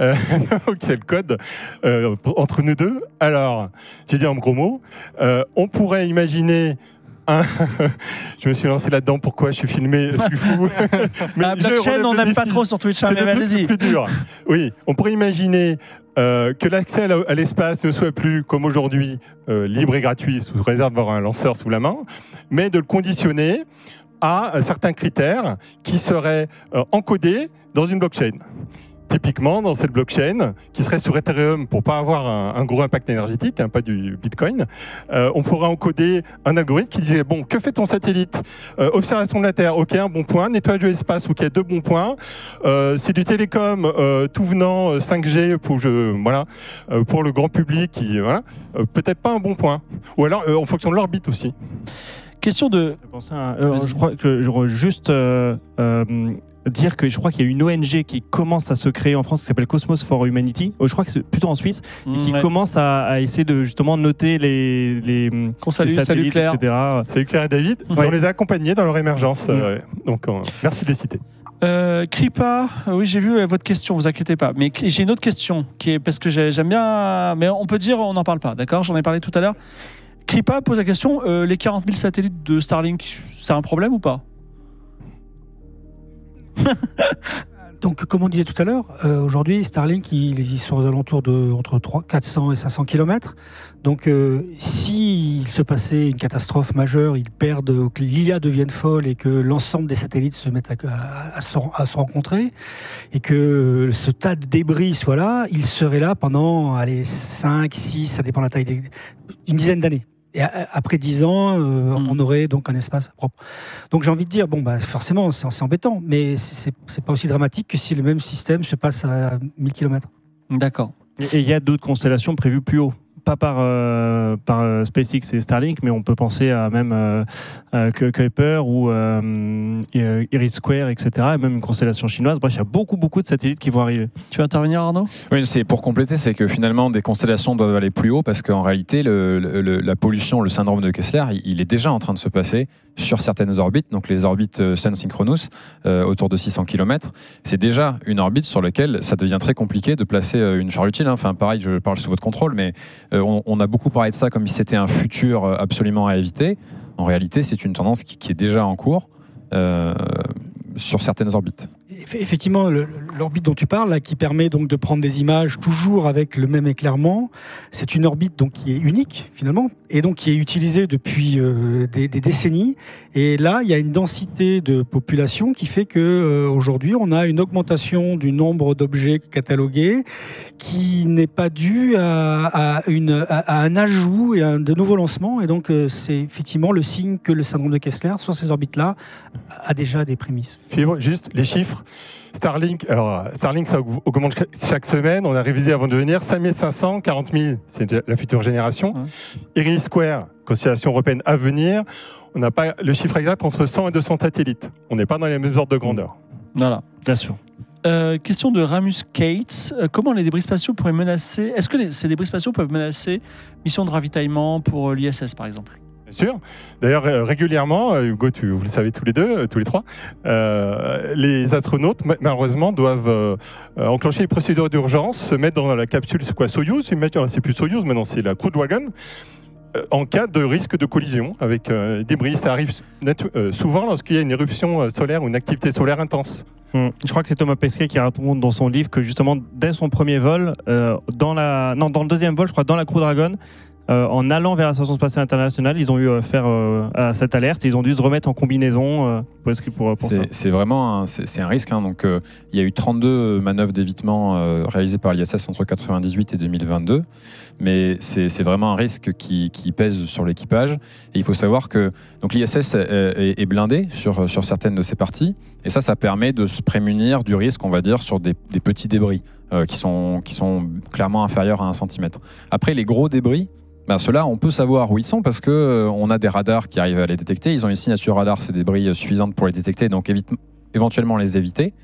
Speaker 8: euh, [laughs] c'est le code euh, entre nous deux. Alors, j'ai dit en gros mots, euh, on pourrait imaginer [laughs] je me suis lancé là-dedans. Pourquoi je suis filmé? Je suis fou. [laughs] [laughs] Mais je
Speaker 1: blockchain, on n'aime pas trop sur Twitch, hein, mais allez-y.
Speaker 8: le plus dur. Oui, on pourrait imaginer euh, que l'accès à la- l'espace ne soit plus, comme aujourd'hui, euh, libre et gratuit, sous réserve d'avoir un lanceur sous la main, mais de le conditionner à euh, certains critères qui seraient encodés dans une blockchain. Typiquement, dans cette blockchain, qui serait sur Ethereum pour pas avoir un, un gros impact énergétique, hein, pas du Bitcoin, euh, on pourrait encoder un algorithme qui disait bon, que fait ton satellite? Euh, Observation de la Terre, ok, un bon point. Nettoyage de l'espace, ok, deux bons points. Euh, c'est du télécom, euh, tout venant euh, 5G pour je, voilà euh, pour le grand public, qui voilà, euh, peut-être pas un bon point. Ou alors euh, en fonction de l'orbite aussi.
Speaker 1: Question de.
Speaker 10: Je à- euh, je crois que juste euh, euh, dire que je crois qu'il y a une ONG qui commence à se créer en France qui s'appelle Cosmos for Humanity. Oh, je crois que c'est plutôt en Suisse et qui
Speaker 1: Mm, Ouais.
Speaker 10: commence à, à essayer de justement noter les les,
Speaker 1: Qu'on salue,
Speaker 10: les
Speaker 1: salut
Speaker 10: satellites,
Speaker 1: Claire.
Speaker 10: etc.
Speaker 8: Salut Claire et David.
Speaker 1: Ouais.
Speaker 8: On les a accompagnés dans leur émergence. euh, donc euh, merci de les citer.
Speaker 1: Euh, Kripa, euh, oui, j'ai vu euh, votre question, vous inquiétez pas. Mais j'ai une autre question qui est parce que j'ai- j'aime bien. Mais on peut dire, on n'en parle pas, d'accord? J'en ai parlé tout à l'heure. Kripa pose la question euh, les 40 000 satellites de Starlink, c'est un problème ou pas? [laughs]
Speaker 6: Donc, comme on disait tout à l'heure, euh, aujourd'hui, Starlink, ils, sont aux alentours de entre 3, 400 et 500 km. Donc, euh, s'il se passait une catastrophe majeure, ils perdent, l'IA devienne folle et que l'ensemble des satellites se mettent à se rencontrer et que ce tas de débris soit là, ils seraient là pendant allez, 5, 6, ça dépend de la taille, des, une dizaine d'années. Et a- après 10 ans, euh,
Speaker 1: Mm.
Speaker 6: on aurait donc un espace propre. Donc j'ai envie de dire, bon, bah, forcément, c'est embêtant, mais c'est pas aussi dramatique que si le même système se passe à 1000 km.
Speaker 1: D'accord.
Speaker 10: Et il y a d'autres constellations prévues plus haut. Pas par, euh, par euh, SpaceX et Starlink, mais on peut penser à même euh, euh, Ku- Kuiper ou Iris Square, etc. Et même une constellation chinoise. Bref, il y a beaucoup, beaucoup de satellites qui vont arriver.
Speaker 1: Tu veux intervenir, Arnaud?
Speaker 4: Oui, c'est pour compléter, c'est que finalement des constellations doivent aller plus haut parce qu'en réalité, le- le- le- la pollution, le syndrome de Kessler, il, est déjà en train de se passer sur certaines orbites, donc les orbites Sun Synchronous, euh, autour de 600 km. C'est déjà une orbite sur laquelle ça devient très compliqué de placer une charge utile. hein. Enfin, pareil, je parle sous votre contrôle, mais on, on a beaucoup parlé de ça comme si c'était un futur euh, absolument à éviter. En réalité, c'est une tendance qui, qui est déjà en cours euh, sur certaines orbites.
Speaker 6: Eff- Effectivement, le- l'orbite dont tu parles, qui permet donc de prendre des images toujours avec le même éclairement, c'est une orbite donc qui est unique finalement et donc qui est utilisée depuis euh, des, décennies. Et là, il y a une densité de population qui fait que euh, aujourd'hui, on a une augmentation du nombre d'objets catalogués qui n'est pas due à, un ajout et à de nouveaux lancements. Et donc, euh, c'est effectivement le signe que le syndrome de Kessler sur ces orbites-là a déjà des prémices.
Speaker 8: Suivre juste les chiffres. Starlink, alors Starlink, ça aug- augmente chaque- semaine. On a révisé avant de venir 5500, 40 000, c'est la future génération. Iris Square, constellation européenne à venir, on n'a pas le chiffre exact entre 100 et 200 satellites. On n'est pas dans les mêmes ordres de grandeur.
Speaker 1: Voilà.
Speaker 10: Bien sûr.
Speaker 1: Euh, question de Ramus Cates. Euh, comment les débris spatiaux pourraient menacer. Est-ce que les- ces débris spatiaux peuvent menacer mission de ravitaillement pour euh, l'ISS, par exemple?
Speaker 8: Bien sûr. D'ailleurs, régulièrement, euh, Hugo, vous le savez tous les deux, euh, tous les trois, euh, les astronautes, ma- malheureusement, doivent enclencher les procédures d'urgence, se mettre dans la capsule, c'est quoi, Soyuz? C'est plus Soyuz, maintenant c'est la Crew Dragon, en cas de risque de collision avec euh, des débris. Ça arrive souvent lorsqu'il y a une éruption solaire ou une activité solaire intense.
Speaker 10: Hmm. Je crois que c'est Thomas Pesquet qui raconte dans son livre que justement dès son premier vol, dans la non dans le deuxième vol, je crois dans la Crew Dragon, euh, en allant vers la station spatiale internationale, ils ont eu euh, à cette alerte et ils ont dû se remettre en combinaison euh, pour, pour.
Speaker 4: C'est vraiment un, c'est un risque. hein. Donc, euh, il y a eu 32 manœuvres d'évitement euh, réalisées par l'ISS entre 1998 et 2022. Mais c'est vraiment un risque qui, pèse sur l'équipage. Et il faut savoir que donc l'ISS est, est blindé sur, certaines de ses parties. Et ça, ça permet de se prémunir du risque, on va dire, sur des, petits débris euh, qui, sont, clairement inférieurs à un centimètre. Après, les gros débris, ben, ceux-là, on peut savoir où ils sont parce que euh, on a des radars qui arrivent à les détecter. Ils ont une signature radar, ces débris euh, suffisante pour les détecter, donc éventuellement les éviter.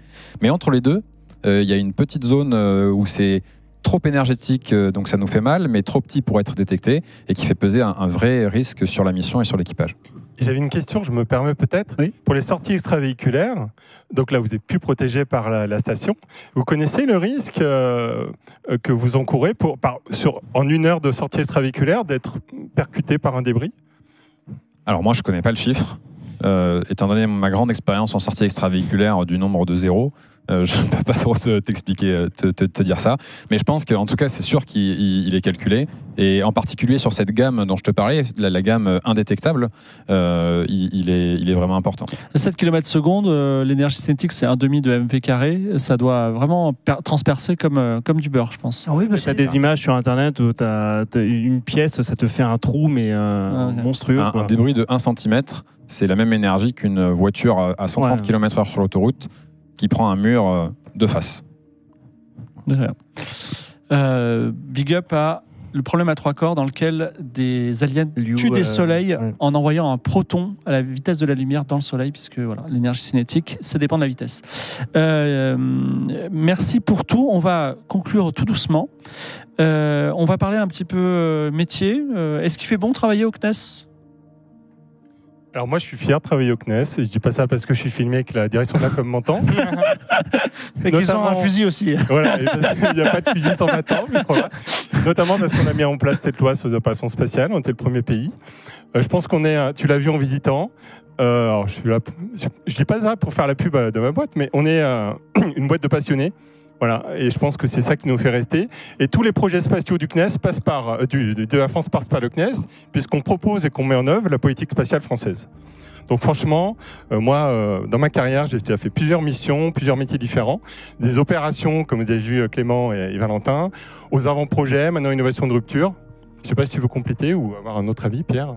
Speaker 4: Mais entre les deux, euh, il y a une petite zone où c'est trop énergétique, euh, donc ça nous fait mal, mais trop petit pour être détecté et qui fait peser un, un vrai risque sur la mission et sur l'équipage.
Speaker 8: J'avais une question, je me permets peut-être. Pour les sorties extravéhiculaires, donc là vous êtes plus protégé par la, la station, vous connaissez le risque euh, euh, que vous encourez pour, par, sur, en une heure de sortie extravéhiculaire d'être percuté par un débris?
Speaker 4: Alors moi, je connais pas le chiffre. Euh, étant donné ma grande expérience en sortie extravéhiculaire du nombre de zéro, euh, je ne peux pas trop te- t'expliquer, euh, te, te- te dire ça. Mais je pense qu'en tout cas, c'est sûr qu'il il- il est calculé. Et en particulier sur cette gamme dont je te parlais, la, la gamme indétectable, euh, il, il est, il est vraiment important.
Speaker 1: 7 km secondes, euh, l'énergie cinétique, c'est un demi de MV carré. Ça doit vraiment per- transpercer comme, comme du beurre, je pense.
Speaker 6: Ah oui,
Speaker 10: Tu as des images sur internet où tu as, une pièce, ça te fait un trou, mais euh,
Speaker 1: Ah,
Speaker 10: monstrueux.
Speaker 4: Un,
Speaker 10: quoi.
Speaker 4: un débris de 1 cm, c'est la même énergie qu'une voiture à- à 130
Speaker 10: Ouais.
Speaker 4: km/h sur l'autoroute qui prend un mur euh, de face.
Speaker 1: Euh, big up à le problème à trois corps dans lequel des aliens tuent des
Speaker 10: euh,
Speaker 1: soleils
Speaker 10: ouais.
Speaker 1: en envoyant un proton à la vitesse de la lumière dans le soleil, puisque voilà, l'énergie cinétique, ça dépend de la vitesse. Euh, merci pour tout. On va conclure tout doucement. Euh, on va parler un petit peu métier. Euh, Est-ce qu'il fait bon travailler au CNES
Speaker 8: Alors moi je suis fier de travailler au CNES, et je dis pas ça parce que je suis filmé que la direction de la com m'entend. [laughs]
Speaker 1: Et qu'ils ont un fusil aussi.
Speaker 8: Voilà, qu'il n'y a pas de fusil sans battant. Notamment parce qu'on a mis en place cette loi sur l'opération spatiale, on était le premier pays. Euh, je pense qu'on est, tu l'as vu en visitant, euh, alors je, suis là, je, dis pas ça pour faire la pub euh, de ma boîte, mais on est euh, [clears throat] une boîte de passionnés. Voilà, et je pense que c'est ça qui nous fait rester. Et tous les projets spatiaux du CNES passent par, euh, de la France passent par le CNES, puisqu'on propose et qu'on met en œuvre la politique spatiale française. Donc franchement, euh, moi, euh, dans ma carrière, j'ai déjà fait plusieurs missions, plusieurs métiers différents, des opérations, comme vous avez vu Clément et Valentin, aux avant-projets, maintenant innovation de rupture. Je ne sais pas si tu veux compléter ou avoir un autre avis, Pierre.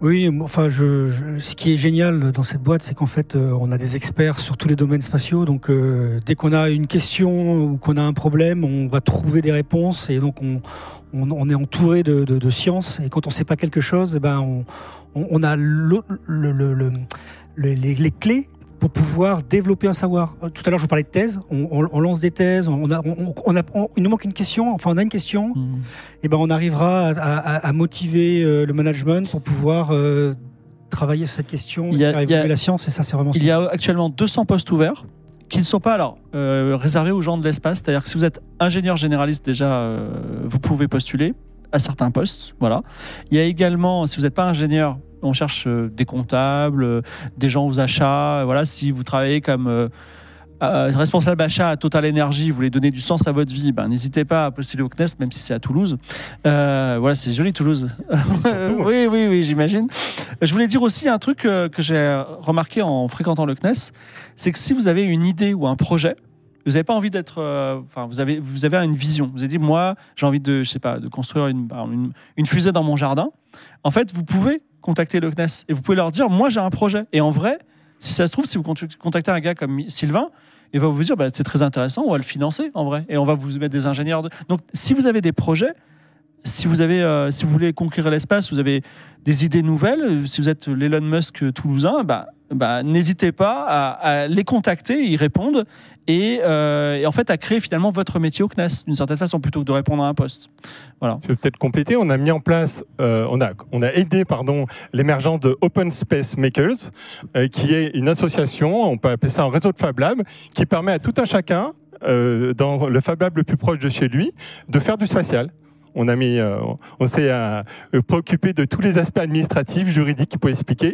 Speaker 6: Oui, enfin, je, ce qui est génial dans cette boîte, c'est qu'en fait, euh, on a des experts sur tous les domaines spatiaux. Donc, euh, dès qu'on a une question ou qu'on a un problème, on va trouver des réponses. Et donc, on, on, est entouré de, de, de science. Et quand on ne sait pas quelque chose, eh ben, on, on, a le- le- le- le- le- les, les clés pour pouvoir développer un savoir. Euh, Tout à l'heure, je vous parlais de thèse. On, on- on lance des thèses. On a, on, il nous manque une question. Enfin, on a une question.
Speaker 1: Hmm.
Speaker 6: Eh ben, on arrivera à, à- à motiver euh, le management pour pouvoir euh, travailler sur cette question
Speaker 1: Il y a-
Speaker 6: et
Speaker 1: il y a-
Speaker 6: la science. Et ça, c'est vraiment.
Speaker 1: Il y a actuellement 200 postes ouverts qui ne sont pas alors euh, réservés aux gens de l'espace. C'est-à-dire que si vous êtes ingénieur généraliste déjà, vous pouvez postuler à certains postes. Voilà. Il y a également, si vous n'êtes pas ingénieur, on cherche euh, des comptables, euh, des gens aux achats. Voilà, si vous travaillez comme euh, responsable achat à Total Energy, vous voulez donner du sens à votre vie, ben, n'hésitez pas à postuler au CNES, même si c'est à Toulouse. Euh, voilà, c'est joli Toulouse. oui, [laughs] oui, oui, j'imagine. Je voulais dire aussi un truc que j'ai remarqué en fréquentant le CNES, c'est que si vous avez une idée ou un projet, vous n'avez pas envie d'être, euh, enfin, vous avez, vous avez une vision. Vous avez dit, moi, j'ai envie de, je sais pas, de construire une, bah, une, une fusée dans mon jardin. En fait, vous pouvez contacter le CNES et vous pouvez leur dire, moi, j'ai un projet. Et en vrai, si ça se trouve, si vous contactez un gars comme Sylvain, il va vous dire, bah, c'est très intéressant, on va le financer en vrai, et on va vous mettre des ingénieurs. Donc, si vous avez des projets, si vous avez, euh, si vous voulez conquérir l'espace, vous avez des idées nouvelles. euh, Si vous êtes l'Elon Musk toulousain, bah, bah, n'hésitez pas à les contacter, ils répondent, et, euh, et en fait à créer finalement votre métier au CNES d'une certaine façon plutôt que de répondre à un poste. Voilà.
Speaker 8: Je vais peut-être compléter. On a mis en place, euh, on, a, on a aidé pardon, l'émergence de Open Space Makers, euh, qui est une association, on peut appeler ça un réseau de Fab Lab, qui permet à tout un chacun, dans le Fab Lab le plus proche de chez lui, de faire du spatial. On, a mis, euh, on s'est euh, préoccupé de tous les aspects administratifs, juridiques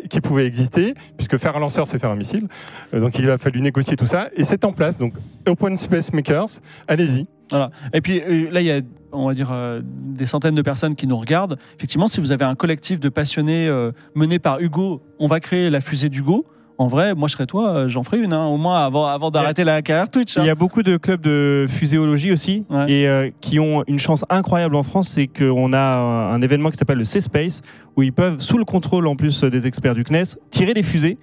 Speaker 8: qui pouvaient, exister, puisque faire un lanceur, c'est faire un missile. Euh, donc il a fallu négocier tout ça, et c'est en place. Donc Open Space Makers, allez-y.
Speaker 1: Voilà. Et puis euh, là, il y a, on va dire, euh, des centaines de personnes qui nous regardent. Effectivement, si vous avez un collectif de passionnés euh, mené par Hugo, on va créer la fusée d'Hugo. En vrai, moi je serais toi, euh, j'en ferai une, hein, au moins avant, avant d'arrêter la carrière Twitch. hein.
Speaker 10: Il y a beaucoup de clubs de fuséologie aussi
Speaker 1: Ouais.
Speaker 10: et euh, qui ont une chance incroyable en France, c'est qu'on a un événement qui s'appelle le C-Space où ils peuvent, sous le contrôle en plus des experts du CNES, tirer des fusées.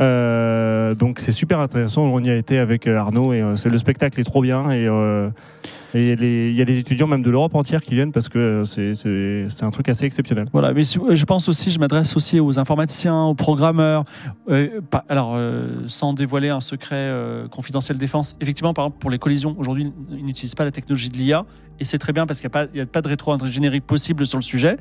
Speaker 10: Euh, donc c'est super intéressant. On y a été avec euh, Arnaud et euh, c'est le spectacle est trop bien et euh, il y a des étudiants même de l'Europe entière qui viennent parce que c'est- un truc assez exceptionnel.
Speaker 1: Voilà, mais je pense aussi, je m'adresse aussi aux informaticiens, aux programmeurs. Euh, pas- alors, euh, sans dévoiler un secret euh, confidentiel défense, effectivement, par exemple, pour les collisions, aujourd'hui, ils n'utilisent pas la technologie de l'IA, et c'est très bien parce qu'il n'y a, pas- a de rétro-ingénierie possible sur le sujet.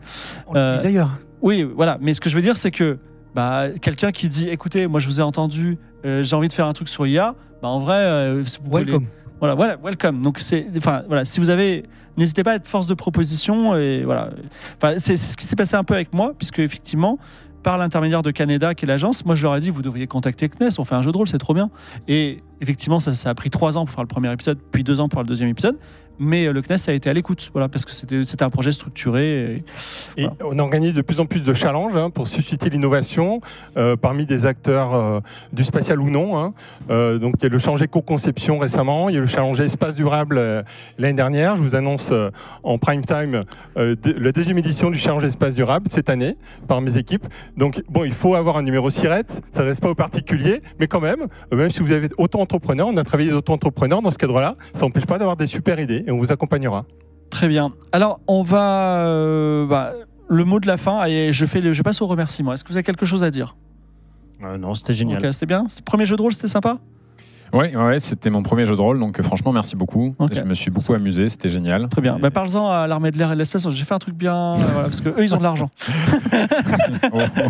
Speaker 6: On
Speaker 1: Euh,
Speaker 6: utilise ailleurs.
Speaker 1: Oui, voilà, mais ce que je veux dire, c'est que bah, quelqu'un qui dit, écoutez, moi je vous ai entendu, euh, j'ai envie de faire un truc sur IA, bah, en vrai, euh, vous
Speaker 6: Welcome.
Speaker 1: voilà, voilà, welcome. Donc c'est, enfin, voilà, si vous avez, n'hésitez pas à être force de proposition et voilà. Enfin, c'est c'est ce qui s'est passé un peu avec moi, puisque effectivement, par l'intermédiaire de Canada, qui est l'agence, moi je leur ai dit, vous devriez contacter CNES, on fait un jeu de rôle, c'est trop bien. Et effectivement, ça, ça a pris trois ans pour faire le premier épisode, puis deux ans pour faire le deuxième épisode. Mais euh, le CNES a été à l'écoute, voilà, parce que c'était un projet structuré. et-
Speaker 8: Et on organise de plus en plus de challenges hein, pour susciter l'innovation euh, parmi des acteurs euh, du spatial ou non. hein. Euh, donc il y a le challenge éco-conception récemment, il y a le challenge espace durable l'année dernière. Je vous annonce en prime time de- la deuxième édition du challenge espace durable cette année par mes équipes. Donc bon, il faut avoir un numéro SIRET, ça ne reste pas aux particuliers, mais quand même, même si vous avez auto-entrepreneur, on a travaillé des auto-entrepreneurs dans ce cadre-là, ça n'empêche pas d'avoir des super idées et on vous accompagnera.
Speaker 1: Très bien. Alors, on va. euh, bah, le mot de la fin, et je, fais le, je passe au remerciement. Est-ce que vous avez quelque chose à dire?
Speaker 10: Euh, non, c'était génial.
Speaker 1: Ok, C'était bien C'était le premier jeu de rôle, c'était sympa?
Speaker 4: Oui, ouais, c'était mon premier jeu de rôle, donc euh, franchement, merci beaucoup. Je me suis beaucoup amusé, c'était génial.
Speaker 1: Très bien.
Speaker 4: Et-
Speaker 1: Bah, Parle-en à l'armée de l'air et de l'espace. J'ai fait un truc bien. euh, voilà, parce que eux, ils ont de l'argent. [laughs]
Speaker 4: Oh, oh,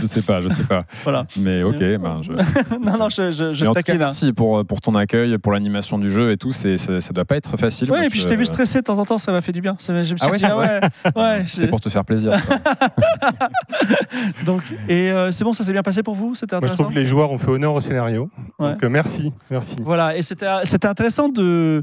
Speaker 4: je sais pas, je sais pas.
Speaker 1: Voilà.
Speaker 4: Mais ok, ben, je... [laughs]
Speaker 1: non, non, je, je, je
Speaker 4: Mais en
Speaker 1: te
Speaker 4: tout cas,
Speaker 1: taquine. hein.
Speaker 4: merci pour, pour ton accueil, pour l'animation du jeu et tout. C'est- ça doit pas être facile. Moi,
Speaker 1: et puis je t'ai vu stresser de temps en temps, ça m'a fait du bien. Ça je me suis
Speaker 4: Ah ouais,
Speaker 1: dit, ah ouais, ouais. [laughs]
Speaker 4: C'était pour te faire plaisir.
Speaker 1: Donc, et euh, c'est bon, ça s'est bien passé pour vous? C'était
Speaker 8: Moi, je
Speaker 1: intéressant?
Speaker 8: trouve que les joueurs ont fait honneur au scénario.
Speaker 1: Ouais.
Speaker 8: Donc euh, merci, merci.
Speaker 1: Voilà, et c'était intéressant de.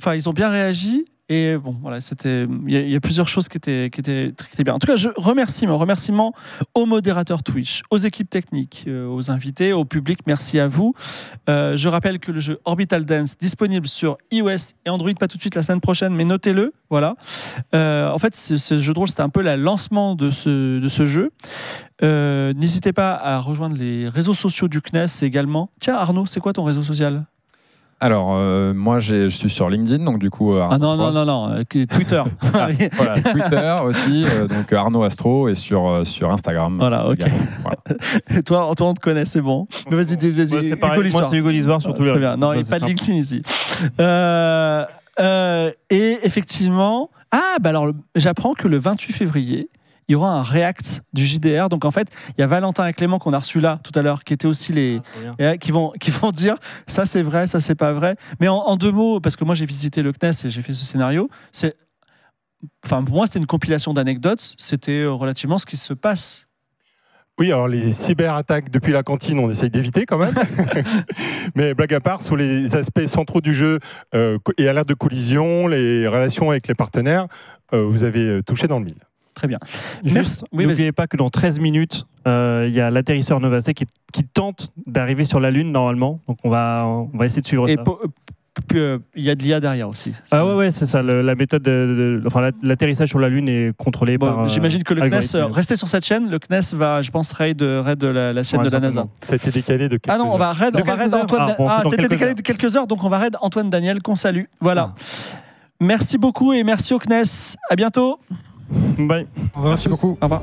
Speaker 1: Enfin, ils ont bien réagi. Et bon, voilà, c'était. Il y, a- plusieurs choses qui étaient, qui, étaient, qui étaient bien. En tout cas, je remercie, mon remerciement aux modérateurs Twitch, aux équipes techniques, euh, aux invités, au public. Merci à vous. Euh, je rappelle que le jeu Orbital Dance disponible sur iOS et Android, pas tout de suite la semaine prochaine, mais notez-le. Voilà. Euh, en fait, ce, ce jeu de rôle, c'était un peu le lancement de ce, de ce jeu. Euh, N'hésitez pas à rejoindre les réseaux sociaux du CNES également. Tiens, Arnaud, c'est quoi ton réseau social?
Speaker 4: Alors, euh, moi, je suis sur LinkedIn, donc du coup. euh,
Speaker 1: Ah non,
Speaker 4: Arnaud
Speaker 1: non, non, non, euh, Twitter. [laughs]
Speaker 4: Ah, voilà, [laughs] Twitter aussi, euh, donc Arnaud Astro, et sur, euh, sur Instagram.
Speaker 1: Voilà, ok.
Speaker 4: Voilà.
Speaker 1: Et [laughs] toi, Antoine, on te connaît, c'est bon. Mais vas-y, vas-y.
Speaker 10: Moi, c'est
Speaker 1: Hugo
Speaker 10: pareil. Moi, c'est Hugo Lissoir sur tous les
Speaker 1: Très bien. Non, il n'y a pas de. LinkedIn ici. Euh, euh, et effectivement, ah, bah alors, j'apprends que le 28 février, il y aura un React du JDR. Donc en fait, il y a Valentin et Clément qu'on a reçus là tout à l'heure, qui étaient aussi les,
Speaker 10: Ah,
Speaker 1: qui vont qui vont dire ça c'est vrai, ça c'est pas vrai. Mais en, en deux mots, parce que moi j'ai visité le CNES et j'ai fait ce scénario, c'est, enfin pour moi c'était une compilation d'anecdotes. C'était euh, relativement ce qui se passe
Speaker 8: Oui, alors les cyberattaques depuis la cantine, on essaye d'éviter quand même. [laughs] Mais blague à part, sur les aspects centraux du jeu euh, et alerte de collision, les relations avec les partenaires, euh, vous avez touché dans le mille.
Speaker 1: Très bien.
Speaker 10: Juste.
Speaker 1: Oui,
Speaker 10: n'oubliez pas que dans 13 minutes, euh, il y a l'atterrisseur Novacé qui, qui tente d'arriver sur la Lune normalement. Donc on va, on va essayer de suivre
Speaker 1: Et
Speaker 10: ça.
Speaker 1: puis, euh, il y a de l'IA derrière aussi.
Speaker 10: Ah ouais, ouais, c'est ça. le- la méthode, de, de- enfin la- l'atterrissage sur la Lune est contrôlé
Speaker 1: Bon,
Speaker 10: par. euh,
Speaker 1: J'imagine que le CNES,
Speaker 10: algorithme.
Speaker 1: euh, restez sur cette chaîne, le CNES va, je pense, raid, raid la, la chaîne
Speaker 10: Ouais,
Speaker 1: de la NASA.
Speaker 8: Ça a été décalé de quelques
Speaker 1: Ah non, on va raid, on va raid
Speaker 10: heures.
Speaker 1: Antoine.
Speaker 10: Ah, bon,
Speaker 1: Ah, c'était décalé
Speaker 10: heures.
Speaker 1: de quelques heures, donc on va raid Antoine Daniel qu'on salue. Voilà. Merci beaucoup et merci au CNES. À bientôt. [laughs]
Speaker 10: Bye.
Speaker 4: Merci beaucoup.
Speaker 1: Au revoir.